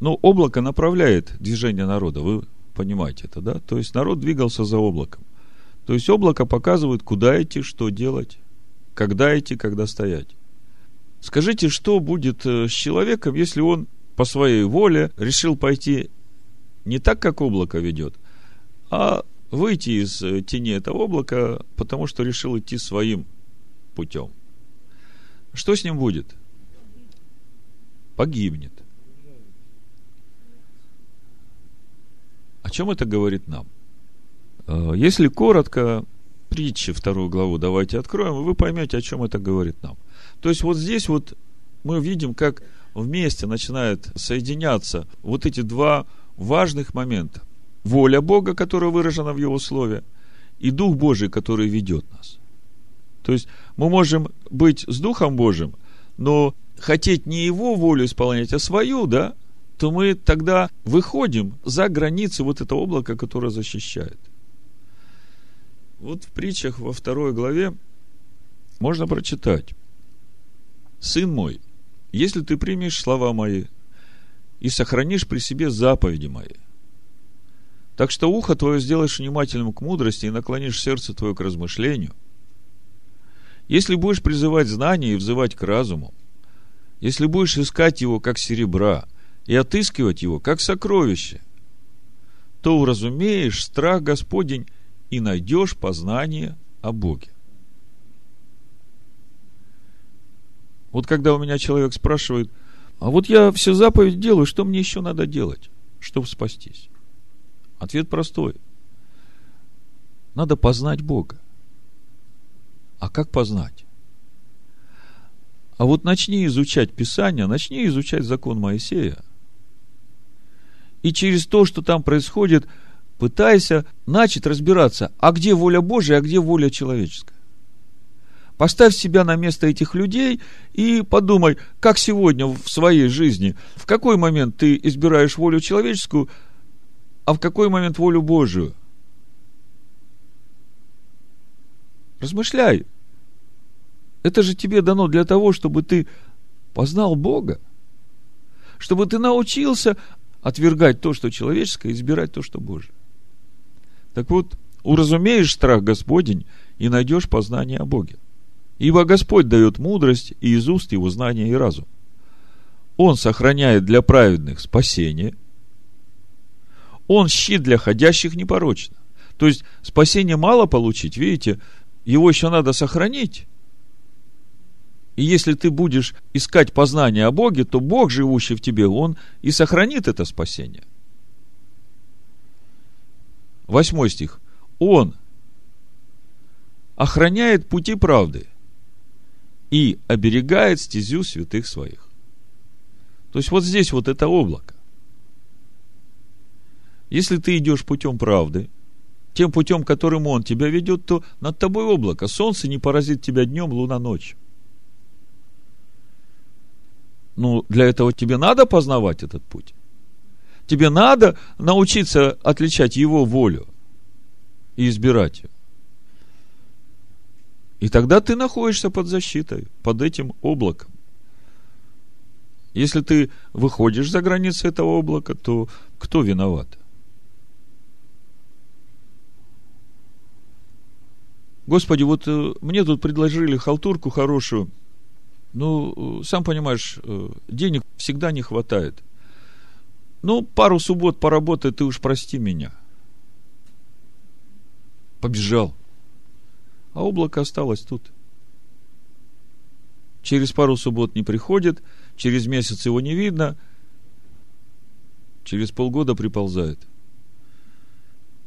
но ну, облако направляет движение народа, вы понимаете это, да? То есть народ двигался за облаком. То есть облако показывает, куда идти, что делать, когда идти, когда стоять. Скажите, что будет э, с человеком, если он по своей воле решил пойти не так, как облако ведет, а выйти из э, тени этого облака, потому что решил идти своим путем. Что с ним будет? Погибнет. О чем это говорит нам? Э, если коротко, притчи вторую главу давайте откроем, и вы поймете, о чем это говорит нам. То есть вот здесь вот мы видим, как вместе начинают соединяться вот эти два важных момента. Воля Бога, которая выражена в Его Слове, и Дух Божий, который ведет нас. То есть мы можем быть с Духом Божьим, но хотеть не Его волю исполнять, а свою, да, то мы тогда выходим за границы вот этого облака, которое защищает. Вот в притчах во второй главе можно прочитать. «Сын мой, если ты примешь слова мои и сохранишь при себе заповеди мои, так что ухо твое сделаешь внимательным к мудрости и наклонишь сердце твое к размышлению, если будешь призывать знания и взывать к разуму, если будешь искать его как серебра и отыскивать его как сокровище, то уразумеешь страх Господень и найдешь познание о Боге. Вот когда у меня человек спрашивает, а вот я все заповедь делаю, что мне еще надо делать, чтобы спастись? Ответ простой. Надо познать Бога. А как познать? А вот начни изучать Писание, начни изучать закон Моисея. И через то, что там происходит, пытайся начать разбираться, а где воля Божия, а где воля человеческая. Поставь себя на место этих людей и подумай, как сегодня в своей жизни, в какой момент ты избираешь волю человеческую, а в какой момент волю Божию. Размышляй. Это же тебе дано для того, чтобы ты познал Бога. Чтобы ты научился отвергать то, что человеческое, и избирать то, что Божие. Так вот, уразумеешь страх Господень и найдешь познание о Боге. Ибо Господь дает мудрость и из уст его знания и разум. Он сохраняет для праведных спасение. Он щит для ходящих непорочно. То есть, спасение мало получить, видите, его еще надо сохранить. И если ты будешь искать познание о Боге, то Бог, живущий в тебе, Он и сохранит это спасение. Восьмой стих. Он охраняет пути правды – и оберегает стезю святых своих. То есть вот здесь вот это облако. Если ты идешь путем правды, тем путем, которым он тебя ведет, то над тобой облако. Солнце не поразит тебя днем, луна ночью. Ну, для этого тебе надо познавать этот путь. Тебе надо научиться отличать его волю и избирать ее. И тогда ты находишься под защитой, под этим облаком. Если ты выходишь за границы этого облака, то кто виноват? Господи, вот э, мне тут предложили халтурку хорошую. Ну, сам понимаешь, э, денег всегда не хватает. Ну, пару суббот поработай, ты уж прости меня. Побежал а облако осталось тут. Через пару суббот не приходит, через месяц его не видно, через полгода приползает.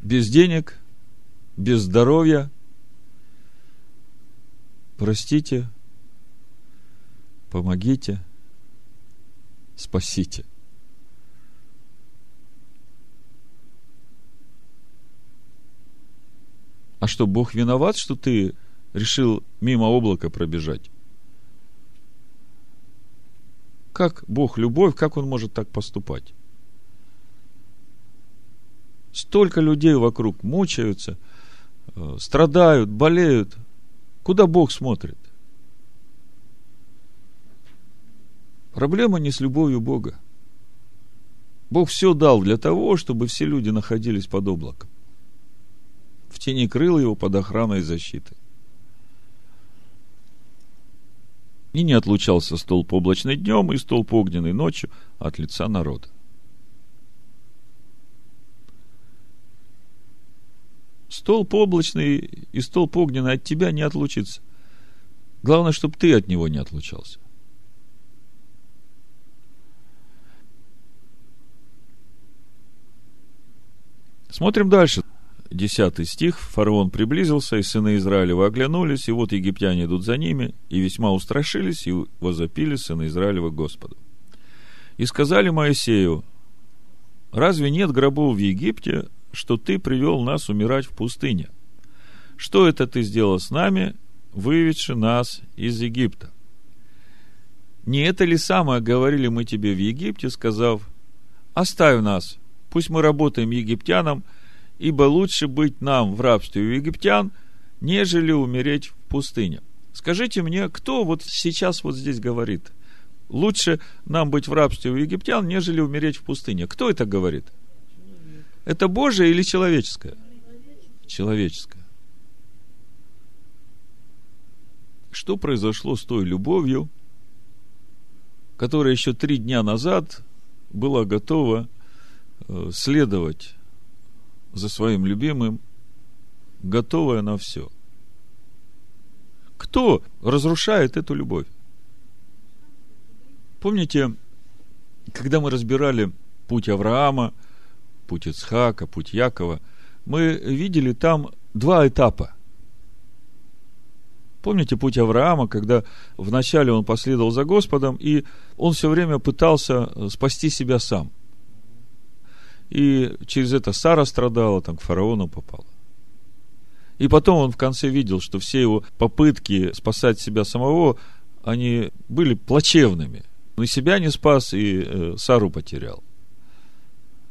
Без денег, без здоровья. Простите, помогите, спасите. А что, Бог виноват, что ты решил мимо облака пробежать? Как Бог любовь, как Он может так поступать? Столько людей вокруг мучаются, э, страдают, болеют. Куда Бог смотрит? Проблема не с любовью Бога. Бог все дал для того, чтобы все люди находились под облаком в тени крыл его под охраной и защитой. И не отлучался столб облачный днем и столб огненный ночью от лица народа. Столб облачный и столб огненный от тебя не отлучится. Главное, чтобы ты от него не отлучался. Смотрим дальше. 10 стих, фараон приблизился, и сыны Израилева оглянулись, и вот египтяне идут за ними, и весьма устрашились, и возопили сыны Израилева Господу. И сказали Моисею, разве нет гробов в Египте, что ты привел нас умирать в пустыне? Что это ты сделал с нами, выведши нас из Египта? Не это ли самое говорили мы тебе в Египте, сказав, оставь нас, пусть мы работаем египтянам, ибо лучше быть нам в рабстве у египтян, нежели умереть в пустыне. Скажите мне, кто вот сейчас вот здесь говорит? Лучше нам быть в рабстве у египтян, нежели умереть в пустыне. Кто это говорит? Это Божие или человеческое? Человеческое. Что произошло с той любовью, которая еще три дня назад была готова следовать за своим любимым, готовая на все. Кто разрушает эту любовь? Помните, когда мы разбирали путь Авраама, путь Ицхака, путь Якова, мы видели там два этапа. Помните путь Авраама, когда вначале он последовал за Господом, и он все время пытался спасти себя сам. И через это Сара страдала, там к фараону попала. И потом он в конце видел, что все его попытки спасать себя самого, они были плачевными. Он и себя не спас, и э, Сару потерял.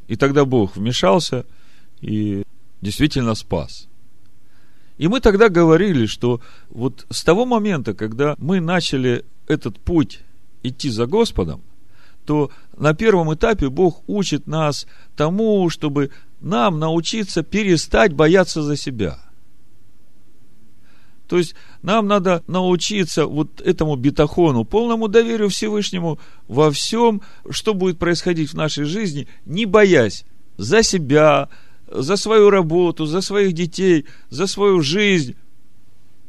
И тогда Бог вмешался и действительно спас. И мы тогда говорили, что вот с того момента, когда мы начали этот путь идти за Господом, то на первом этапе Бог учит нас тому, чтобы нам научиться перестать бояться за себя. То есть нам надо научиться вот этому бетахону, полному доверию Всевышнему во всем, что будет происходить в нашей жизни, не боясь за себя, за свою работу, за своих детей, за свою жизнь.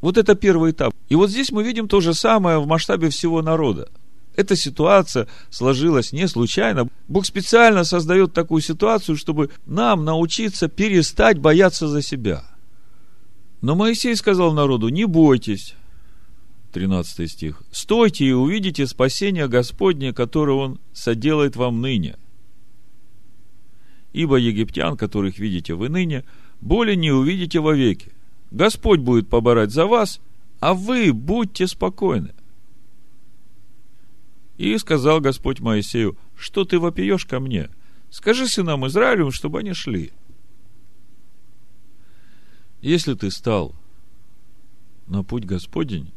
Вот это первый этап. И вот здесь мы видим то же самое в масштабе всего народа. Эта ситуация сложилась не случайно. Бог специально создает такую ситуацию, чтобы нам научиться перестать бояться за себя. Но Моисей сказал народу, не бойтесь. 13 стих. Стойте и увидите спасение Господне, которое Он соделает вам ныне – ибо египтян, которых видите вы ныне, более не увидите вовеки. Господь будет поборать за вас, а вы будьте спокойны. И сказал Господь Моисею, что ты вопиешь ко мне? Скажи сынам Израилю, чтобы они шли. Если ты стал на путь Господень,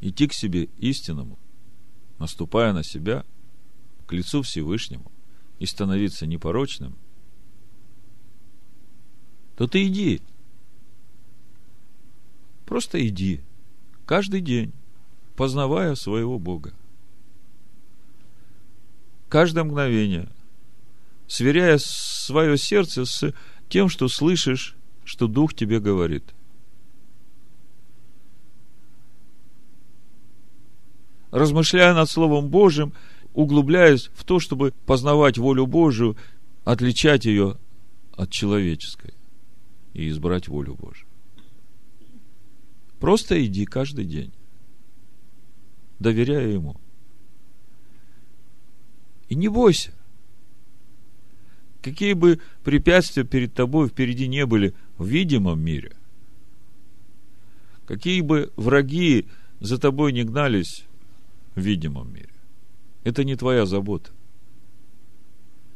идти к себе истинному, наступая на себя, к лицу Всевышнему, и становиться непорочным – то ты иди. Просто иди. Каждый день, познавая своего Бога. Каждое мгновение, сверяя свое сердце с тем, что слышишь, что Дух тебе говорит. Размышляя над Словом Божьим, углубляясь в то, чтобы познавать волю Божию, отличать ее от человеческой и избрать волю Божию. Просто иди каждый день, доверяя Ему. И не бойся. Какие бы препятствия перед тобой впереди не были в видимом мире, какие бы враги за тобой не гнались в видимом мире, это не твоя забота.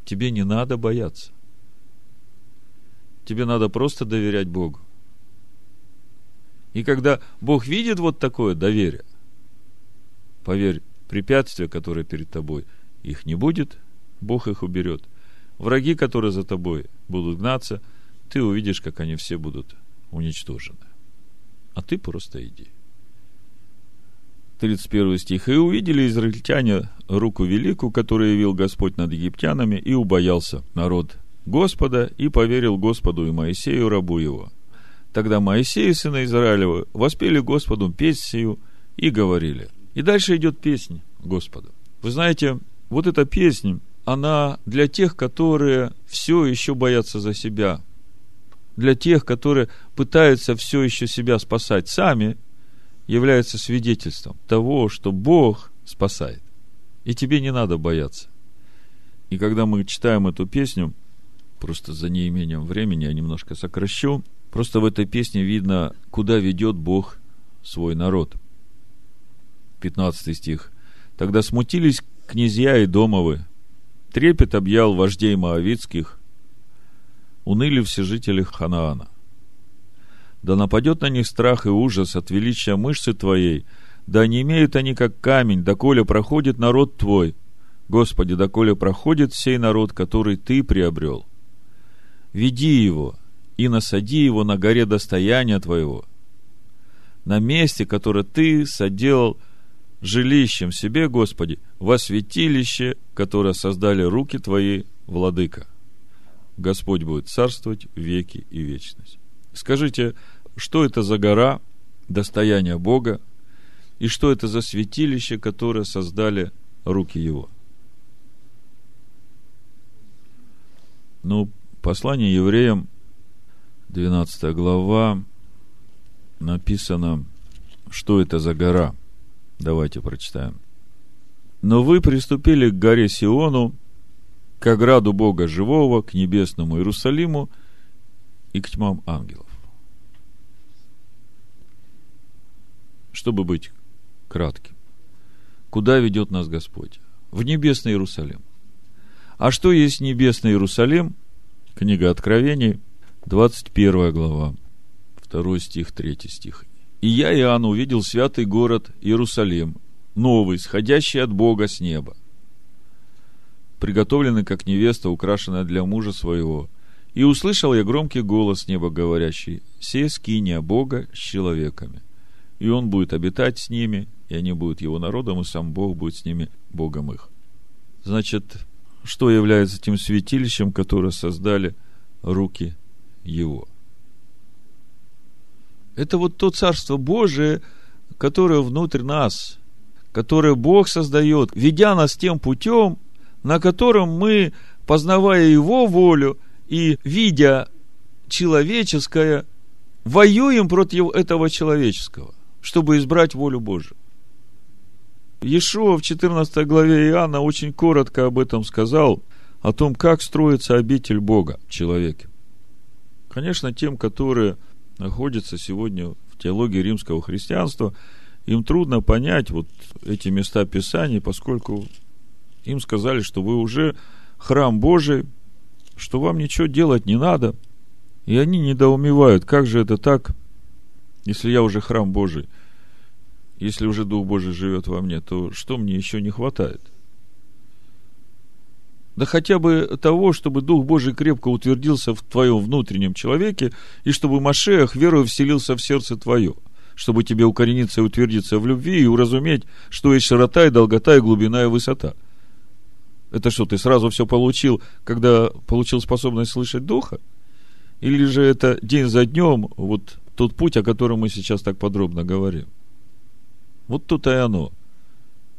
Тебе не надо бояться. Тебе надо просто доверять Богу. И когда Бог видит вот такое доверие, поверь, препятствия, которые перед тобой, их не будет, Бог их уберет. Враги, которые за тобой будут гнаться, ты увидишь, как они все будут уничтожены. А ты просто иди. 31 стих. «И увидели израильтяне руку великую, которую явил Господь над египтянами, и убоялся народ Господа и поверил Господу и Моисею, рабу его. Тогда Моисей и сына Израилева воспели Господу песнь сию и говорили. И дальше идет песня Господа. Вы знаете, вот эта песня, она для тех, которые все еще боятся за себя, для тех, которые пытаются все еще себя спасать сами, является свидетельством того, что Бог спасает. И тебе не надо бояться. И когда мы читаем эту песню, просто за неимением времени я немножко сокращу, просто в этой песне видно, куда ведет Бог свой народ. 15 стих. «Тогда смутились князья и домовы, трепет объял вождей Моавицких, уныли все жители Ханаана. Да нападет на них страх и ужас от величия мышцы твоей, да не имеют они как камень, доколе проходит народ твой, Господи, доколе проходит сей народ, который Ты приобрел. Веди его и насади его на горе достояния Твоего, на месте, которое Ты соделал жилищем себе, Господи, во святилище, которое создали руки Твои, Владыка. Господь будет царствовать веки и вечность. Скажите, что это за гора, достояние Бога, и что это за святилище, которое создали руки Его? Ну, послание евреям, 12 глава, написано, что это за гора. Давайте прочитаем. Но вы приступили к горе Сиону, к ограду Бога живого, к небесному Иерусалиму и к тьмам ангелов. Чтобы быть кратким. Куда ведет нас Господь? В небесный Иерусалим. А что есть небесный Иерусалим? Книга Откровений, 21 глава, 2 стих, 3 стих. «И я, Иоанн, увидел святый город Иерусалим, новый, сходящий от Бога с неба, приготовленный как невеста, украшенная для мужа своего. И услышал я громкий голос неба, говорящий, «Се скиния Бога с человеками, и он будет обитать с ними, и они будут его народом, и сам Бог будет с ними Богом их». Значит, что является тем святилищем, которое создали руки его. Это вот то Царство Божие, которое внутрь нас, которое Бог создает, ведя нас тем путем, на котором мы, познавая Его волю и видя человеческое, воюем против этого человеческого, чтобы избрать волю Божию. Иешуа в 14 главе Иоанна очень коротко об этом сказал, о том, как строится обитель Бога в человеке. Конечно, тем, которые находятся сегодня в теологии римского христианства, им трудно понять вот эти места Писаний, поскольку им сказали, что вы уже храм Божий, что вам ничего делать не надо. И они недоумевают, как же это так, если я уже храм Божий – если уже Дух Божий живет во мне, то что мне еще не хватает? Да хотя бы того, чтобы Дух Божий крепко утвердился в твоем внутреннем человеке, и чтобы Машех верою вселился в сердце твое, чтобы тебе укорениться и утвердиться в любви и уразуметь, что есть широта и долгота и глубина и высота. Это что, ты сразу все получил, когда получил способность слышать Духа? Или же это день за днем, вот тот путь, о котором мы сейчас так подробно говорим? Вот тут и оно.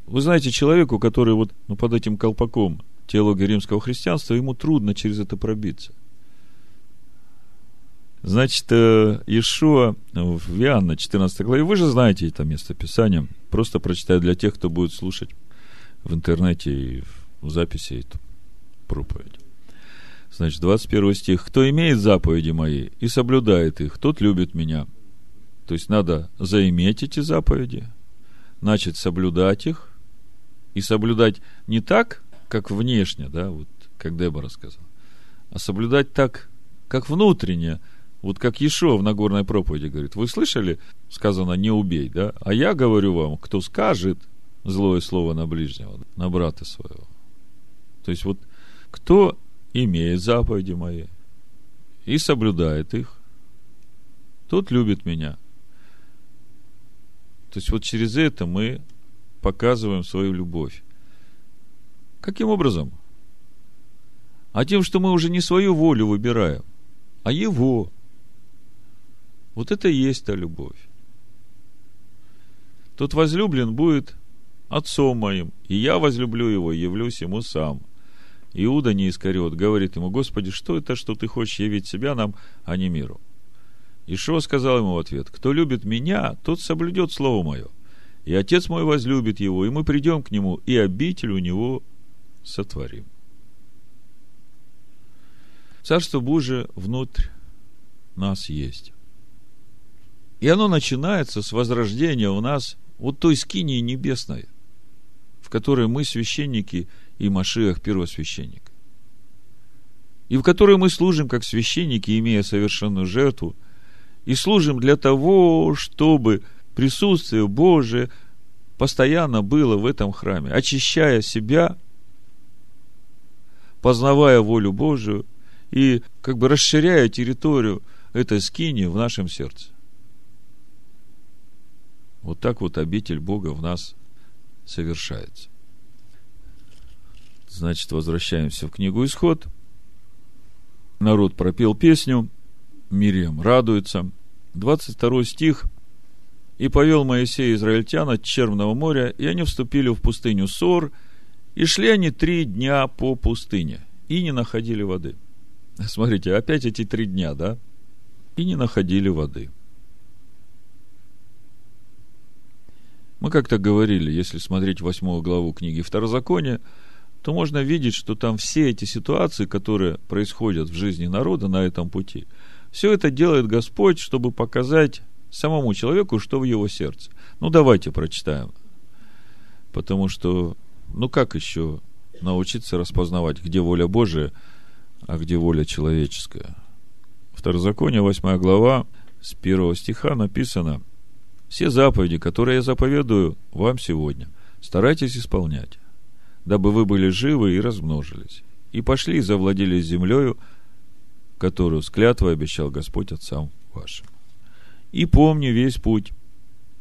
Вы знаете, человеку, который вот ну, под этим колпаком теологии римского христианства, ему трудно через это пробиться. Значит, э, Иешуа в Иоанна 14 главе, вы же знаете это место Писания, просто прочитаю для тех, кто будет слушать в интернете и в записи эту проповедь. Значит, 21 стих. «Кто имеет заповеди мои и соблюдает их, тот любит меня». То есть, надо заиметь эти заповеди, начать соблюдать их, и соблюдать не так, как внешне, да, вот как Дебора сказала, а соблюдать так, как внутренне, вот как Ешо в Нагорной проповеди говорит, вы слышали, сказано, не убей, да, а я говорю вам, кто скажет злое слово на ближнего, на брата своего. То есть вот кто имеет заповеди мои и соблюдает их, тот любит меня – то есть вот через это мы показываем свою любовь. Каким образом? А тем, что мы уже не свою волю выбираем, а его. Вот это и есть та любовь. Тот возлюблен будет отцом моим, и я возлюблю его, явлюсь ему сам. Иуда не искорет, говорит ему, Господи, что это, что ты хочешь явить себя нам, а не миру? Ишо сказал ему в ответ, кто любит меня, тот соблюдет слово мое. И отец мой возлюбит его, и мы придем к нему, и обитель у него сотворим. Царство Божие внутрь нас есть. И оно начинается с возрождения у нас вот той скинии небесной, в которой мы священники и Машиах первосвященник. И в которой мы служим как священники, имея совершенную жертву, и служим для того, чтобы присутствие Божие постоянно было в этом храме, очищая себя, познавая волю Божию и как бы расширяя территорию этой скини в нашем сердце. Вот так вот обитель Бога в нас совершается. Значит, возвращаемся в книгу Исход. Народ пропел песню, Мирием радуется. 22 стих. «И повел Моисей израильтян от Червного моря, и они вступили в пустыню Сор, и шли они три дня по пустыне, и не находили воды». Смотрите, опять эти три дня, да? И не находили воды. Мы как-то говорили, если смотреть восьмую главу книги Второзакония, то можно видеть, что там все эти ситуации, которые происходят в жизни народа на этом пути, все это делает Господь, чтобы показать самому человеку, что в его сердце. Ну, давайте прочитаем. Потому что, ну, как еще научиться распознавать, где воля Божия, а где воля человеческая? Второзаконие, 8 глава, с первого стиха написано – все заповеди, которые я заповедую вам сегодня, старайтесь исполнять, дабы вы были живы и размножились, и пошли и завладели землею, которую с обещал Господь отцам вашим. И помни весь путь,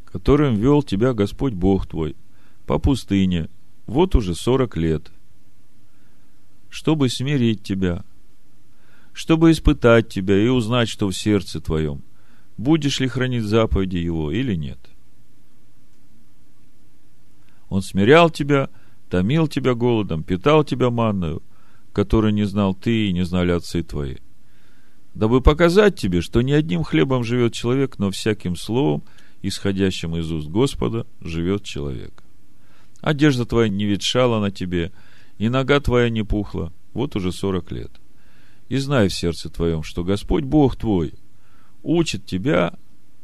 которым вел тебя Господь Бог твой, по пустыне, вот уже сорок лет, чтобы смирить тебя, чтобы испытать тебя и узнать, что в сердце твоем – будешь ли хранить заповеди Его или нет. Он смирял тебя, томил тебя голодом, питал тебя манную, которую не знал ты и не знали отцы твои, дабы показать тебе, что не одним хлебом живет человек, но всяким словом, исходящим из уст Господа, живет человек. Одежда твоя не ветшала на тебе, и нога твоя не пухла, вот уже сорок лет. И знай в сердце твоем, что Господь Бог твой – учит тебя,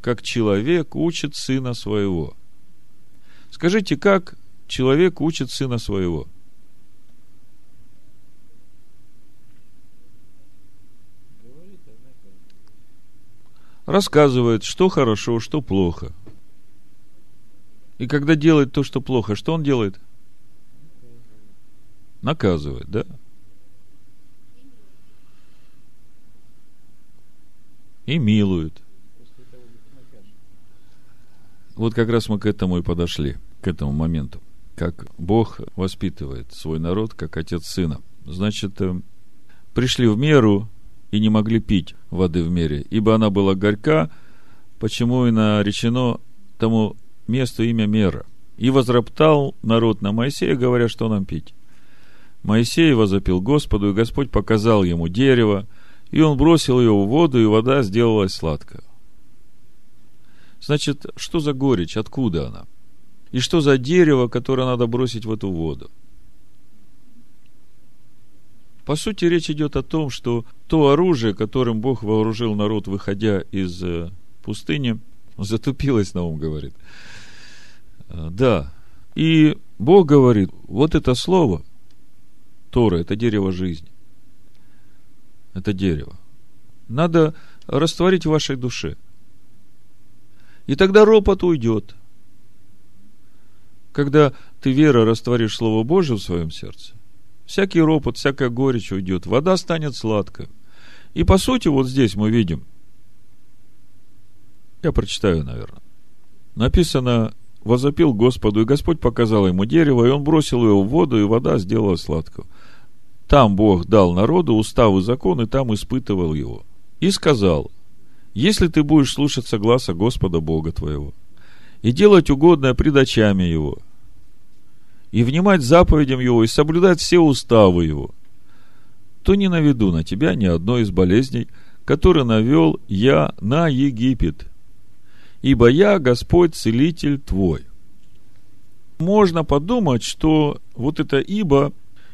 как человек учит сына своего. Скажите, как человек учит сына своего? Рассказывает, что хорошо, что плохо. И когда делает то, что плохо, что он делает? Наказывает, да? и милует. Вот как раз мы к этому и подошли, к этому моменту. Как Бог воспитывает свой народ, как отец сына. Значит, э, пришли в меру и не могли пить воды в мере, ибо она была горька, почему и наречено тому месту имя мера. И возроптал народ на Моисея, говоря, что нам пить. Моисей возопил Господу, и Господь показал ему дерево, и он бросил ее в воду, и вода сделалась сладкая. Значит, что за горечь? Откуда она? И что за дерево, которое надо бросить в эту воду? По сути, речь идет о том, что то оружие, которым Бог вооружил народ, выходя из э, пустыни, затупилось, Наум говорит. Э, да. И Бог говорит, вот это слово, Тора, это дерево жизни это дерево, надо растворить в вашей душе. И тогда ропот уйдет. Когда ты, вера, растворишь Слово Божие в своем сердце, всякий ропот, всякая горечь уйдет, вода станет сладкой. И по сути, вот здесь мы видим, я прочитаю, наверное, написано, возопил Господу, и Господь показал ему дерево, и он бросил его в воду, и вода сделала сладкую. Там Бог дал народу устав и закон, и там испытывал его. И сказал, если ты будешь слушаться гласа Господа Бога твоего, и делать угодное пред очами Его, и внимать заповедям Его, и соблюдать все уставы Его, то не наведу на тебя ни одной из болезней, которые навел я на Египет, ибо я Господь Целитель твой. Можно подумать, что вот это «ибо»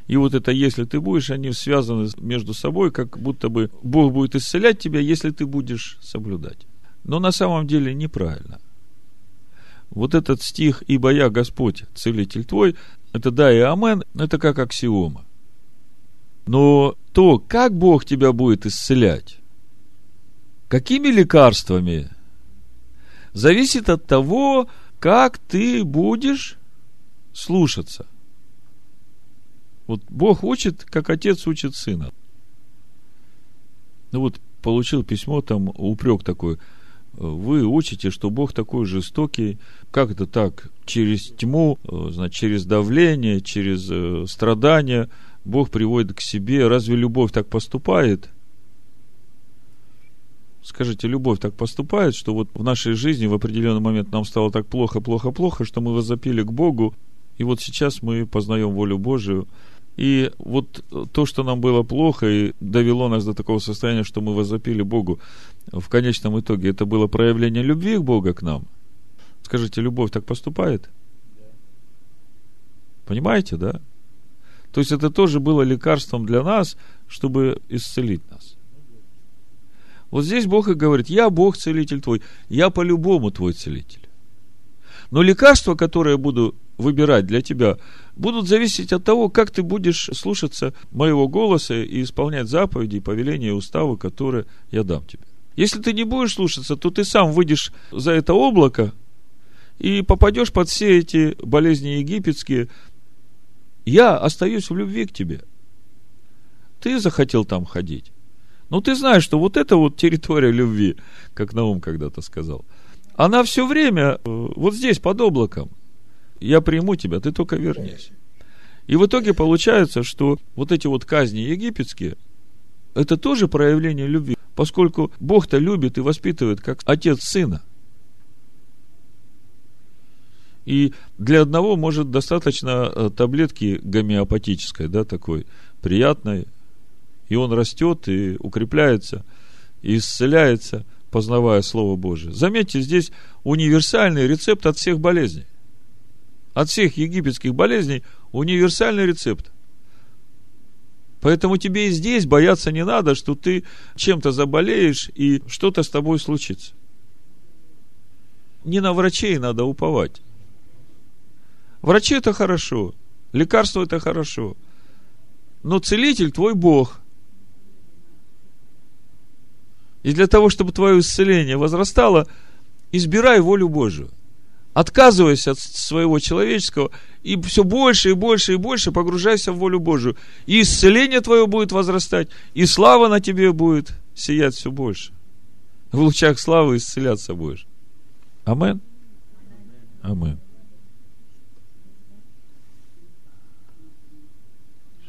И вот это «если ты будешь», они связаны между собой, как будто бы Бог будет исцелять тебя, если ты будешь соблюдать. Но на самом деле неправильно. Вот этот стих «Ибо я Господь, целитель твой», это да и амен, это как аксиома. Но то, как Бог тебя будет исцелять, какими лекарствами, зависит от того, как ты будешь слушаться. Вот Бог учит, как отец учит сына. Ну вот, получил письмо, там упрек такой. Вы учите, что Бог такой жестокий. Как это так? Через тьму, значит, через давление, через э, страдания Бог приводит к себе. Разве любовь так поступает? Скажите, любовь так поступает, что вот в нашей жизни в определенный момент нам стало так плохо, плохо, плохо, что мы возопили к Богу, и вот сейчас мы познаем волю Божию. И вот то, что нам было плохо и довело нас до такого состояния, что мы возопили Богу, в конечном итоге это было проявление любви к Бога к нам. Скажите, любовь так поступает? Понимаете, да? То есть это тоже было лекарством для нас, чтобы исцелить нас. Вот здесь Бог и говорит, я Бог целитель твой, я по-любому твой целитель. Но лекарства, которые я буду выбирать для тебя, будут зависеть от того, как ты будешь слушаться моего голоса и исполнять заповеди, повеления и уставы, которые я дам тебе. Если ты не будешь слушаться, то ты сам выйдешь за это облако и попадешь под все эти болезни египетские. Я остаюсь в любви к тебе. Ты захотел там ходить. Ну, ты знаешь, что вот эта вот территория любви, как Наум когда-то сказал, она все время э, вот здесь, под облаком. Я приму тебя, ты только вернись. И в итоге получается, что вот эти вот казни египетские, это тоже проявление любви, поскольку Бог-то любит и воспитывает как отец сына. И для одного может достаточно э, таблетки гомеопатической, да, такой приятной, и он растет и укрепляется, и исцеляется, познавая Слово Божие. Заметьте, здесь универсальный рецепт от всех болезней. От всех египетских болезней универсальный рецепт. Поэтому тебе и здесь бояться не надо, что ты чем-то заболеешь и что-то с тобой случится. Не на врачей надо уповать. Врачи это хорошо, лекарство это хорошо. Но целитель твой Бог – и для того, чтобы твое исцеление возрастало, избирай волю Божию. Отказывайся от своего человеческого и все больше и больше и больше погружайся в волю Божию. И исцеление твое будет возрастать, и слава на тебе будет сиять все больше. В лучах славы исцеляться будешь. Амен. Амен.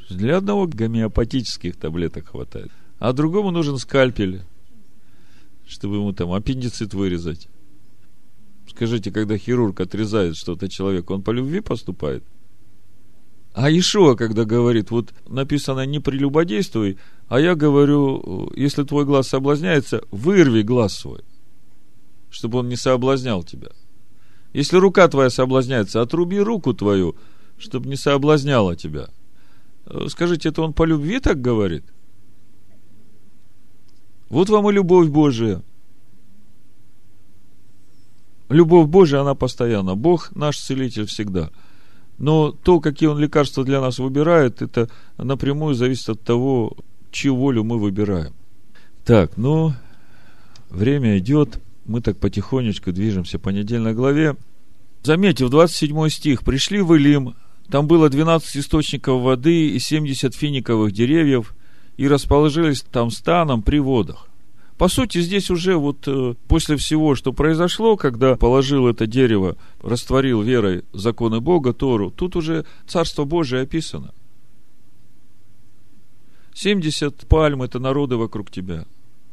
Для одного гомеопатических таблеток хватает, а другому нужен скальпель чтобы ему там аппендицит вырезать. Скажите, когда хирург отрезает что-то человеку, он по любви поступает? А Ишуа, когда говорит, вот написано не прелюбодействуй, а я говорю, если твой глаз соблазняется, вырви глаз свой, чтобы он не соблазнял тебя. Если рука твоя соблазняется, отруби руку твою, чтобы не соблазняла тебя. Скажите, это он по любви так говорит? – вот вам и любовь Божия. Любовь Божия, она постоянно. Бог наш целитель всегда. Но то, какие Он лекарства для нас выбирает, это напрямую зависит от того, чью волю мы выбираем. Так, ну, время идет. Мы так потихонечку движемся по недельной главе. Заметьте, в 27 стих. «Пришли в Илим, там было 12 источников воды и 70 финиковых деревьев, и расположились там станом при водах. По сути, здесь уже вот э, после всего, что произошло, когда положил это дерево, растворил верой законы Бога, Тору, тут уже Царство Божие описано. 70 пальм – это народы вокруг тебя.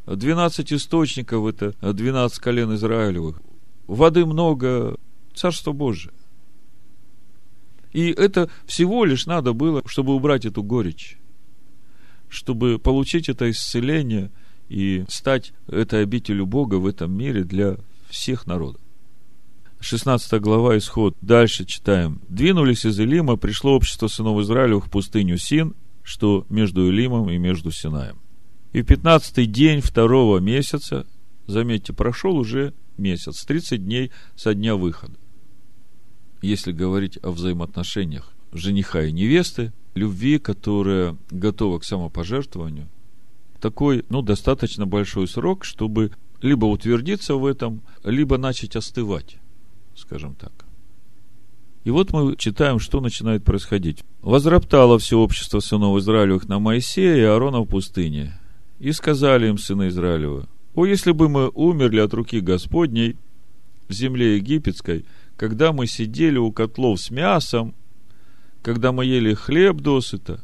12 источников – это 12 колен Израилевых. Воды много, Царство Божие. И это всего лишь надо было, чтобы убрать эту горечь чтобы получить это исцеление и стать этой обителю Бога в этом мире для всех народов. 16 глава, исход. Дальше читаем. «Двинулись из Илима, пришло общество сынов Израилевых в пустыню Син, что между Илимом и между Синаем. И в 15 день второго месяца, заметьте, прошел уже месяц, 30 дней со дня выхода. Если говорить о взаимоотношениях жениха и невесты, любви, которая готова к самопожертвованию, такой, ну, достаточно большой срок, чтобы либо утвердиться в этом, либо начать остывать, скажем так. И вот мы читаем, что начинает происходить. «Возроптало все общество сынов Израилевых на Моисея и Аарона в пустыне. И сказали им сыны Израилевы, «О, если бы мы умерли от руки Господней в земле египетской, когда мы сидели у котлов с мясом, когда мы ели хлеб досыта,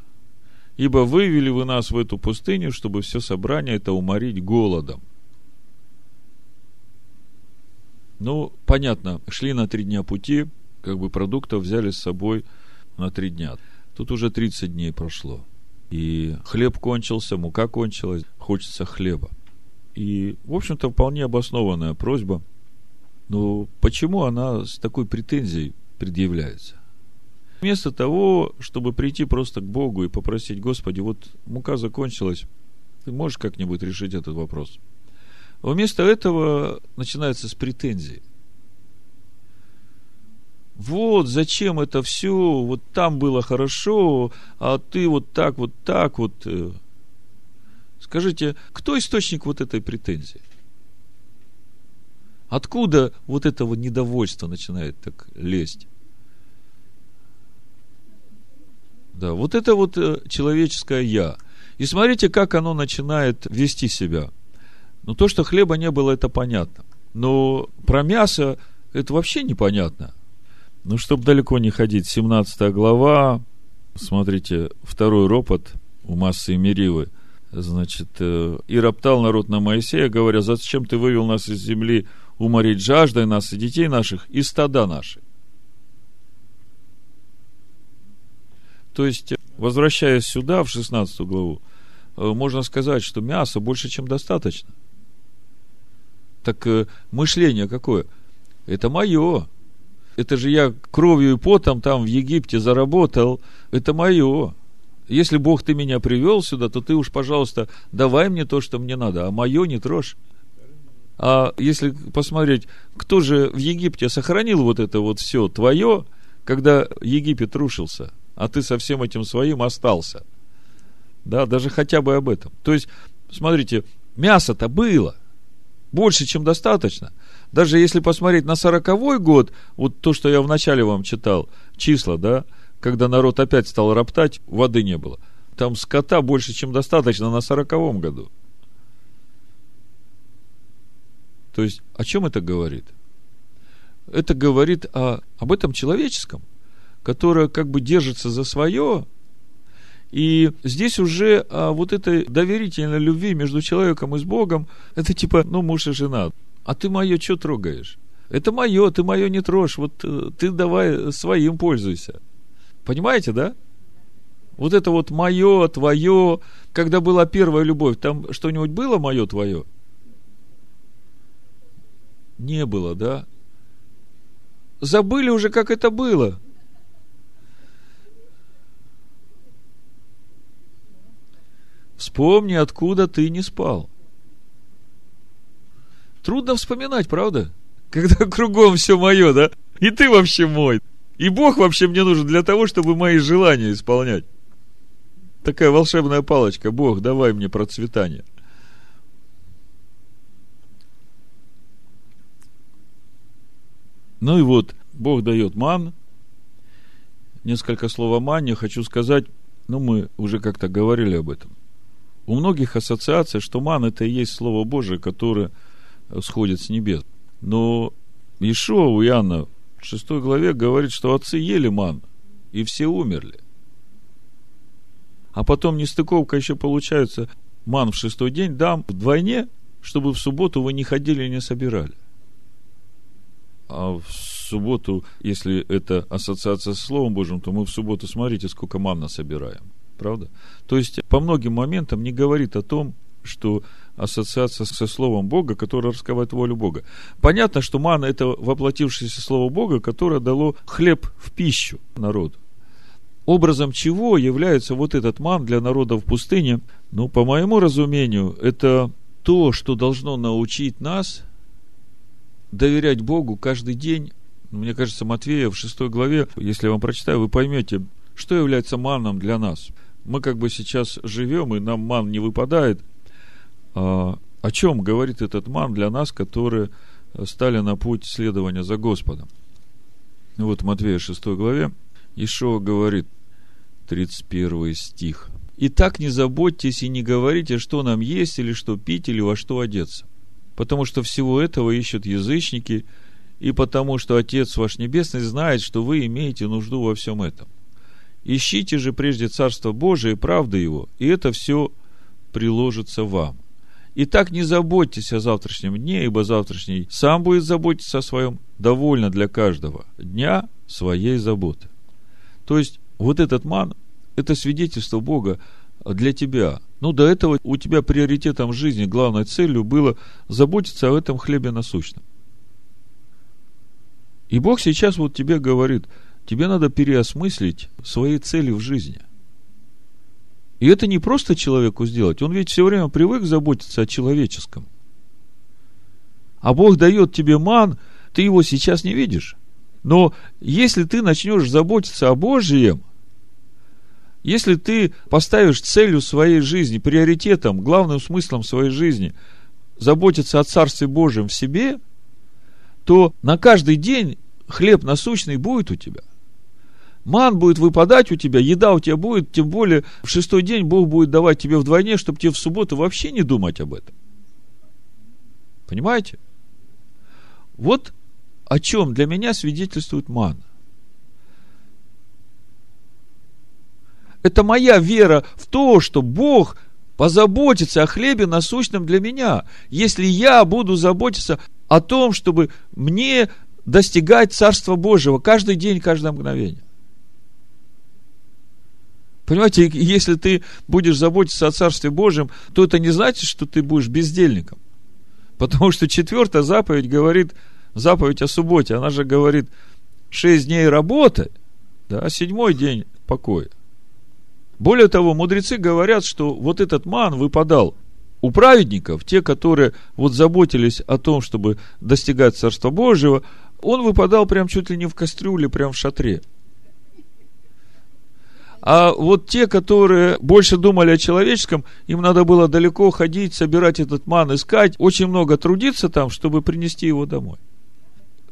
ибо вывели вы нас в эту пустыню, чтобы все собрание это уморить голодом. Ну, понятно, шли на три дня пути, как бы продуктов взяли с собой на три дня. Тут уже 30 дней прошло. И хлеб кончился, мука кончилась, хочется хлеба. И, в общем-то, вполне обоснованная просьба. Но почему она с такой претензией предъявляется? Вместо того, чтобы прийти просто к Богу и попросить, Господи, вот мука закончилась, ты можешь как-нибудь решить этот вопрос? Вместо этого начинается с претензий. Вот зачем это все, вот там было хорошо, а ты вот так, вот так вот. Э. Скажите, кто источник вот этой претензии? Откуда вот этого недовольства начинает так лезть? Да, вот это вот э, человеческое «я». И смотрите, как оно начинает вести себя. Ну, то, что хлеба не было, это понятно. Но про мясо это вообще непонятно. Ну, чтобы далеко не ходить, 17 глава, смотрите, второй ропот у массы Меривы. Значит, э, и роптал народ на Моисея, говоря, зачем ты вывел нас из земли уморить жаждой нас и детей наших, и стада наши. То есть, возвращаясь сюда, в 16 главу, э, можно сказать, что мяса больше, чем достаточно. Так э, мышление какое? Это мое. Это же я кровью и потом там в Египте заработал. Это мое. Если Бог ты меня привел сюда, то ты уж, пожалуйста, давай мне то, что мне надо, а мое не трожь. А если посмотреть, кто же в Египте сохранил вот это вот все твое, когда Египет рушился, а ты со всем этим своим остался. Да, даже хотя бы об этом. То есть, смотрите, мясо-то было. Больше, чем достаточно. Даже если посмотреть на сороковой год, вот то, что я вначале вам читал, числа, да, когда народ опять стал роптать, воды не было. Там скота больше, чем достаточно на сороковом году. То есть, о чем это говорит? Это говорит о, об этом человеческом, которое как бы держится за свое, и здесь уже а, вот этой доверительной любви между человеком и с Богом, это типа, ну, муж и жена. А ты мое что трогаешь? Это мое, ты мое не трожь. Вот э, ты давай своим пользуйся. Понимаете, да? Вот это вот мое, твое. Когда была первая любовь, там что-нибудь было мое, твое? Не было, да? Забыли уже, как это было. Вспомни, откуда ты не спал. Трудно вспоминать, правда? Когда кругом все мое, да? И ты вообще мой. И Бог вообще мне нужен для того, чтобы мои желания исполнять. Такая волшебная палочка. Бог, давай мне процветание. Ну и вот, Бог дает ман. Несколько слов о мане хочу сказать. Ну, мы уже как-то говорили об этом. У многих ассоциация, что ман это и есть Слово Божие, которое сходит с небес. Но Ишуа у Иоанна в шестой главе говорит, что отцы ели ман, и все умерли. А потом нестыковка еще получается, ман в шестой день дам вдвойне, чтобы в субботу вы не ходили и не собирали. А в субботу, если это ассоциация с Словом Божьим, то мы в субботу, смотрите, сколько манна собираем. Правда? То есть, по многим моментам не говорит о том, что ассоциация со Словом Бога, которое раскрывает волю Бога. Понятно, что мана – это воплотившееся Слово Бога, которое дало хлеб в пищу народу. Образом чего является вот этот ман для народа в пустыне? Ну, по моему разумению, это то, что должно научить нас доверять Богу каждый день. Мне кажется, Матвея в шестой главе, если я вам прочитаю, вы поймете, что является маном для нас. Мы как бы сейчас живем, и нам ман не выпадает. А, о чем говорит этот ман для нас, которые стали на путь следования за Господом? Вот Матвея 6 главе Ишуа говорит, 31 стих. И так не заботьтесь и не говорите, что нам есть, или что пить, или во что одеться. Потому что всего этого ищут язычники, и потому что Отец ваш Небесный знает, что вы имеете нужду во всем этом. Ищите же прежде Царство Божие и правды Его, и это все приложится вам. Итак, не заботьтесь о завтрашнем дне, ибо завтрашний сам будет заботиться о своем, довольно для каждого дня своей заботы. То есть, вот этот ман – это свидетельство Бога для тебя. Ну, до этого у тебя приоритетом жизни, главной целью было заботиться о этом хлебе насущном. И Бог сейчас вот тебе говорит, тебе надо переосмыслить свои цели в жизни. И это не просто человеку сделать, он ведь все время привык заботиться о человеческом. А Бог дает тебе ман, ты его сейчас не видишь. Но если ты начнешь заботиться о Божьем, если ты поставишь целью своей жизни, приоритетом, главным смыслом своей жизни заботиться о Царстве Божьем в себе, то на каждый день хлеб насущный будет у тебя. Ман будет выпадать у тебя, еда у тебя будет, тем более в шестой день Бог будет давать тебе вдвойне, чтобы тебе в субботу вообще не думать об этом. Понимаете? Вот о чем для меня свидетельствует ман. Это моя вера в то, что Бог позаботится о хлебе насущном для меня, если я буду заботиться о том, чтобы мне достигать Царства Божьего каждый день, каждое мгновение. Понимаете, если ты будешь заботиться о Царстве Божьем, то это не значит, что ты будешь бездельником. Потому что четвертая заповедь говорит – заповедь о субботе, она же говорит, шесть дней работы, да, а седьмой день покоя. Более того, мудрецы говорят, что вот этот ман выпадал у праведников, те, которые вот заботились о том, чтобы достигать Царства Божьего, он выпадал прям чуть ли не в кастрюле, прям в шатре. А вот те, которые больше думали о человеческом, им надо было далеко ходить, собирать этот ман, искать, очень много трудиться там, чтобы принести его домой.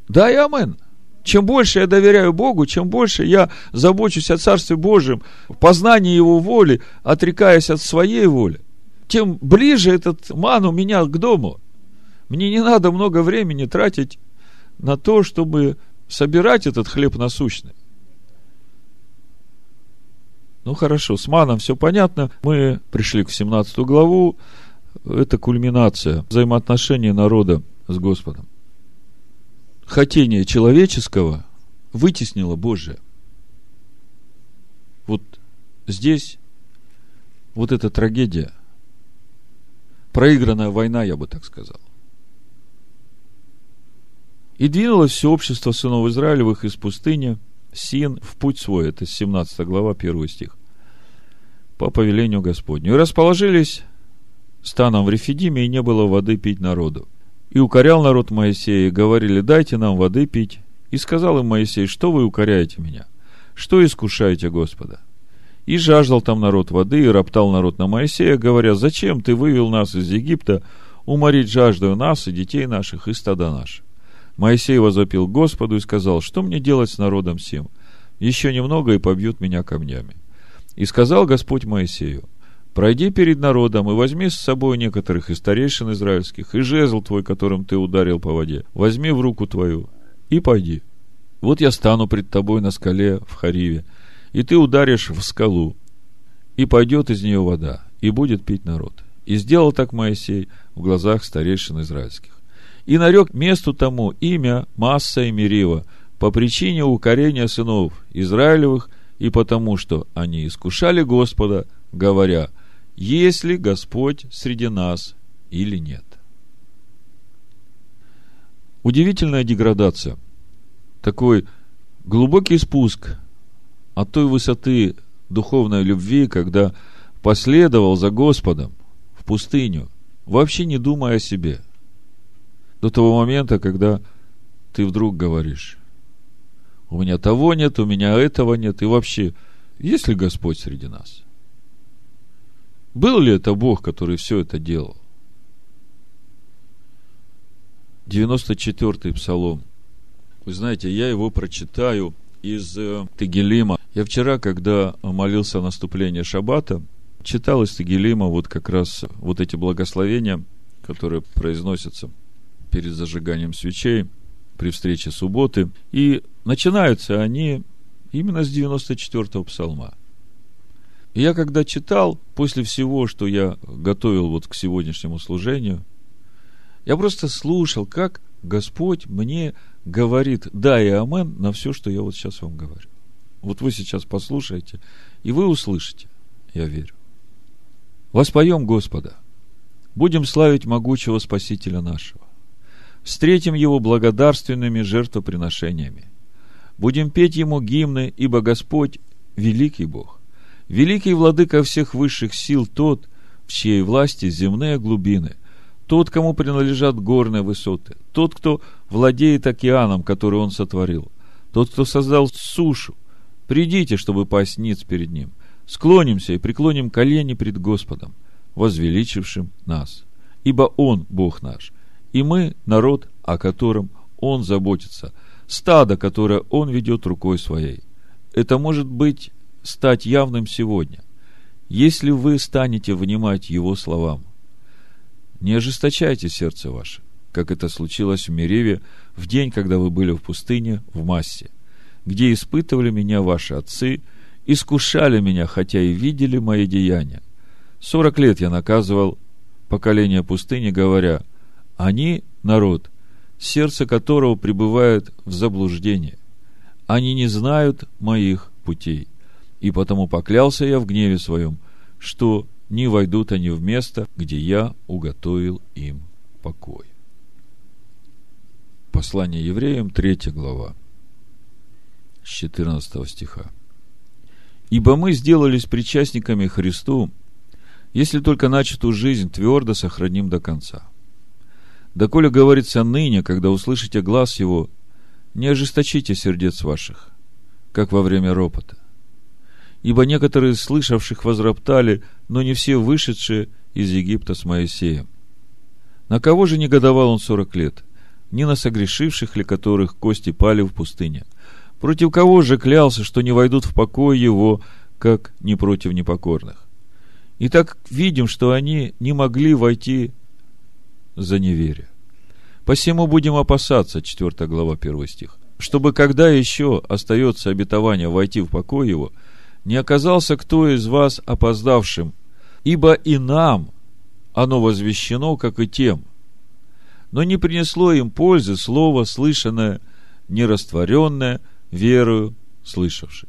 Да и амен. Чем больше я доверяю Богу, чем больше я забочусь о Царстве Божьем, познании Его воли, отрекаясь от своей воли, тем ближе этот ман у меня к дому. Мне не надо много времени тратить на то, чтобы собирать этот хлеб насущный. Ну хорошо, с маном все понятно. Мы пришли к 17 главу. Это кульминация взаимоотношений народа с Господом хотение человеческого вытеснило Божие. Вот здесь вот эта трагедия, проигранная война, я бы так сказал. И двинулось все общество сынов Израилевых из пустыни, Син, в путь свой, это 17 глава, 1 стих, по повелению Господню. И расположились станом в Рефидиме, и не было воды пить народу. И укорял народ Моисея, и говорили, дайте нам воды пить. И сказал им Моисей, что вы укоряете меня? Что искушаете Господа? И жаждал там народ воды, и роптал народ на Моисея, говоря, зачем ты вывел нас из Египта, уморить жаждою нас и детей наших, и стада наших? Моисей возопил Господу и сказал, что мне делать с народом сим? Еще немного, и побьют меня камнями. И сказал Господь Моисею, Пройди перед народом и возьми с собой некоторых из старейшин израильских, и жезл твой, которым ты ударил по воде, возьми в руку твою, и пойди. Вот я стану пред тобой на скале в Хариве, и ты ударишь в скалу, и пойдет из нее вода, и будет пить народ. И сделал так Моисей в глазах старейшин израильских. И нарек месту тому имя Масса и Мерива по причине укорения сынов Израилевых и потому, что они искушали Господа, говоря – если Господь среди нас или нет. Удивительная деградация. Такой глубокий спуск от той высоты духовной любви, когда последовал за Господом в пустыню, вообще не думая о себе. До того момента, когда ты вдруг говоришь, у меня того нет, у меня этого нет, и вообще, есть ли Господь среди нас? Был ли это Бог, который все это делал? 94-й псалом. Вы знаете, я его прочитаю из э, Тегелима. Я вчера, когда молился о наступлении Шаббата, читал из Тегелима вот как раз вот эти благословения, которые произносятся перед зажиганием свечей при встрече субботы. И начинаются они именно с 94-го псалма. Я когда читал, после всего, что я готовил вот к сегодняшнему служению, я просто слушал, как Господь мне говорит да и амен на все, что я вот сейчас вам говорю. Вот вы сейчас послушаете, и вы услышите, я верю. Воспоем Господа. Будем славить могучего Спасителя нашего. Встретим Его благодарственными жертвоприношениями. Будем петь Ему гимны, ибо Господь – великий Бог. Великий владыка всех высших сил тот, в чьей власти земные глубины, тот, кому принадлежат горные высоты, тот, кто владеет океаном, который он сотворил, тот, кто создал сушу. Придите, чтобы пасть ниц перед ним. Склонимся и преклоним колени пред Господом, возвеличившим нас. Ибо Он Бог наш, и мы народ, о котором Он заботится, стадо, которое Он ведет рукой своей. Это может быть стать явным сегодня, если вы станете внимать Его словам. Не ожесточайте сердце ваше, как это случилось в Мереве в день, когда вы были в пустыне в Массе, где испытывали меня ваши отцы, искушали меня, хотя и видели мои деяния. Сорок лет я наказывал поколение пустыни, говоря, они – народ, сердце которого пребывает в заблуждении. Они не знают моих путей. И потому поклялся я в гневе своем, что не войдут они в место, где я уготовил им покой. Послание евреям, 3 глава, с 14 стиха. «Ибо мы сделались причастниками Христу, если только начатую жизнь твердо сохраним до конца. Доколе говорится ныне, когда услышите глаз его, не ожесточите сердец ваших, как во время ропота. Ибо некоторые слышавших возроптали, но не все вышедшие из Египта с Моисеем. На кого же негодовал он сорок лет? Не на согрешивших ли которых кости пали в пустыне? Против кого же клялся, что не войдут в покой его, как не против непокорных? И так видим, что они не могли войти за неверие. Посему будем опасаться, 4 глава, 1 стих, чтобы когда еще остается обетование войти в покой его, не оказался кто из вас опоздавшим, ибо и нам оно возвещено, как и тем. Но не принесло им пользы слово, слышанное, нерастворенное верою слышавших.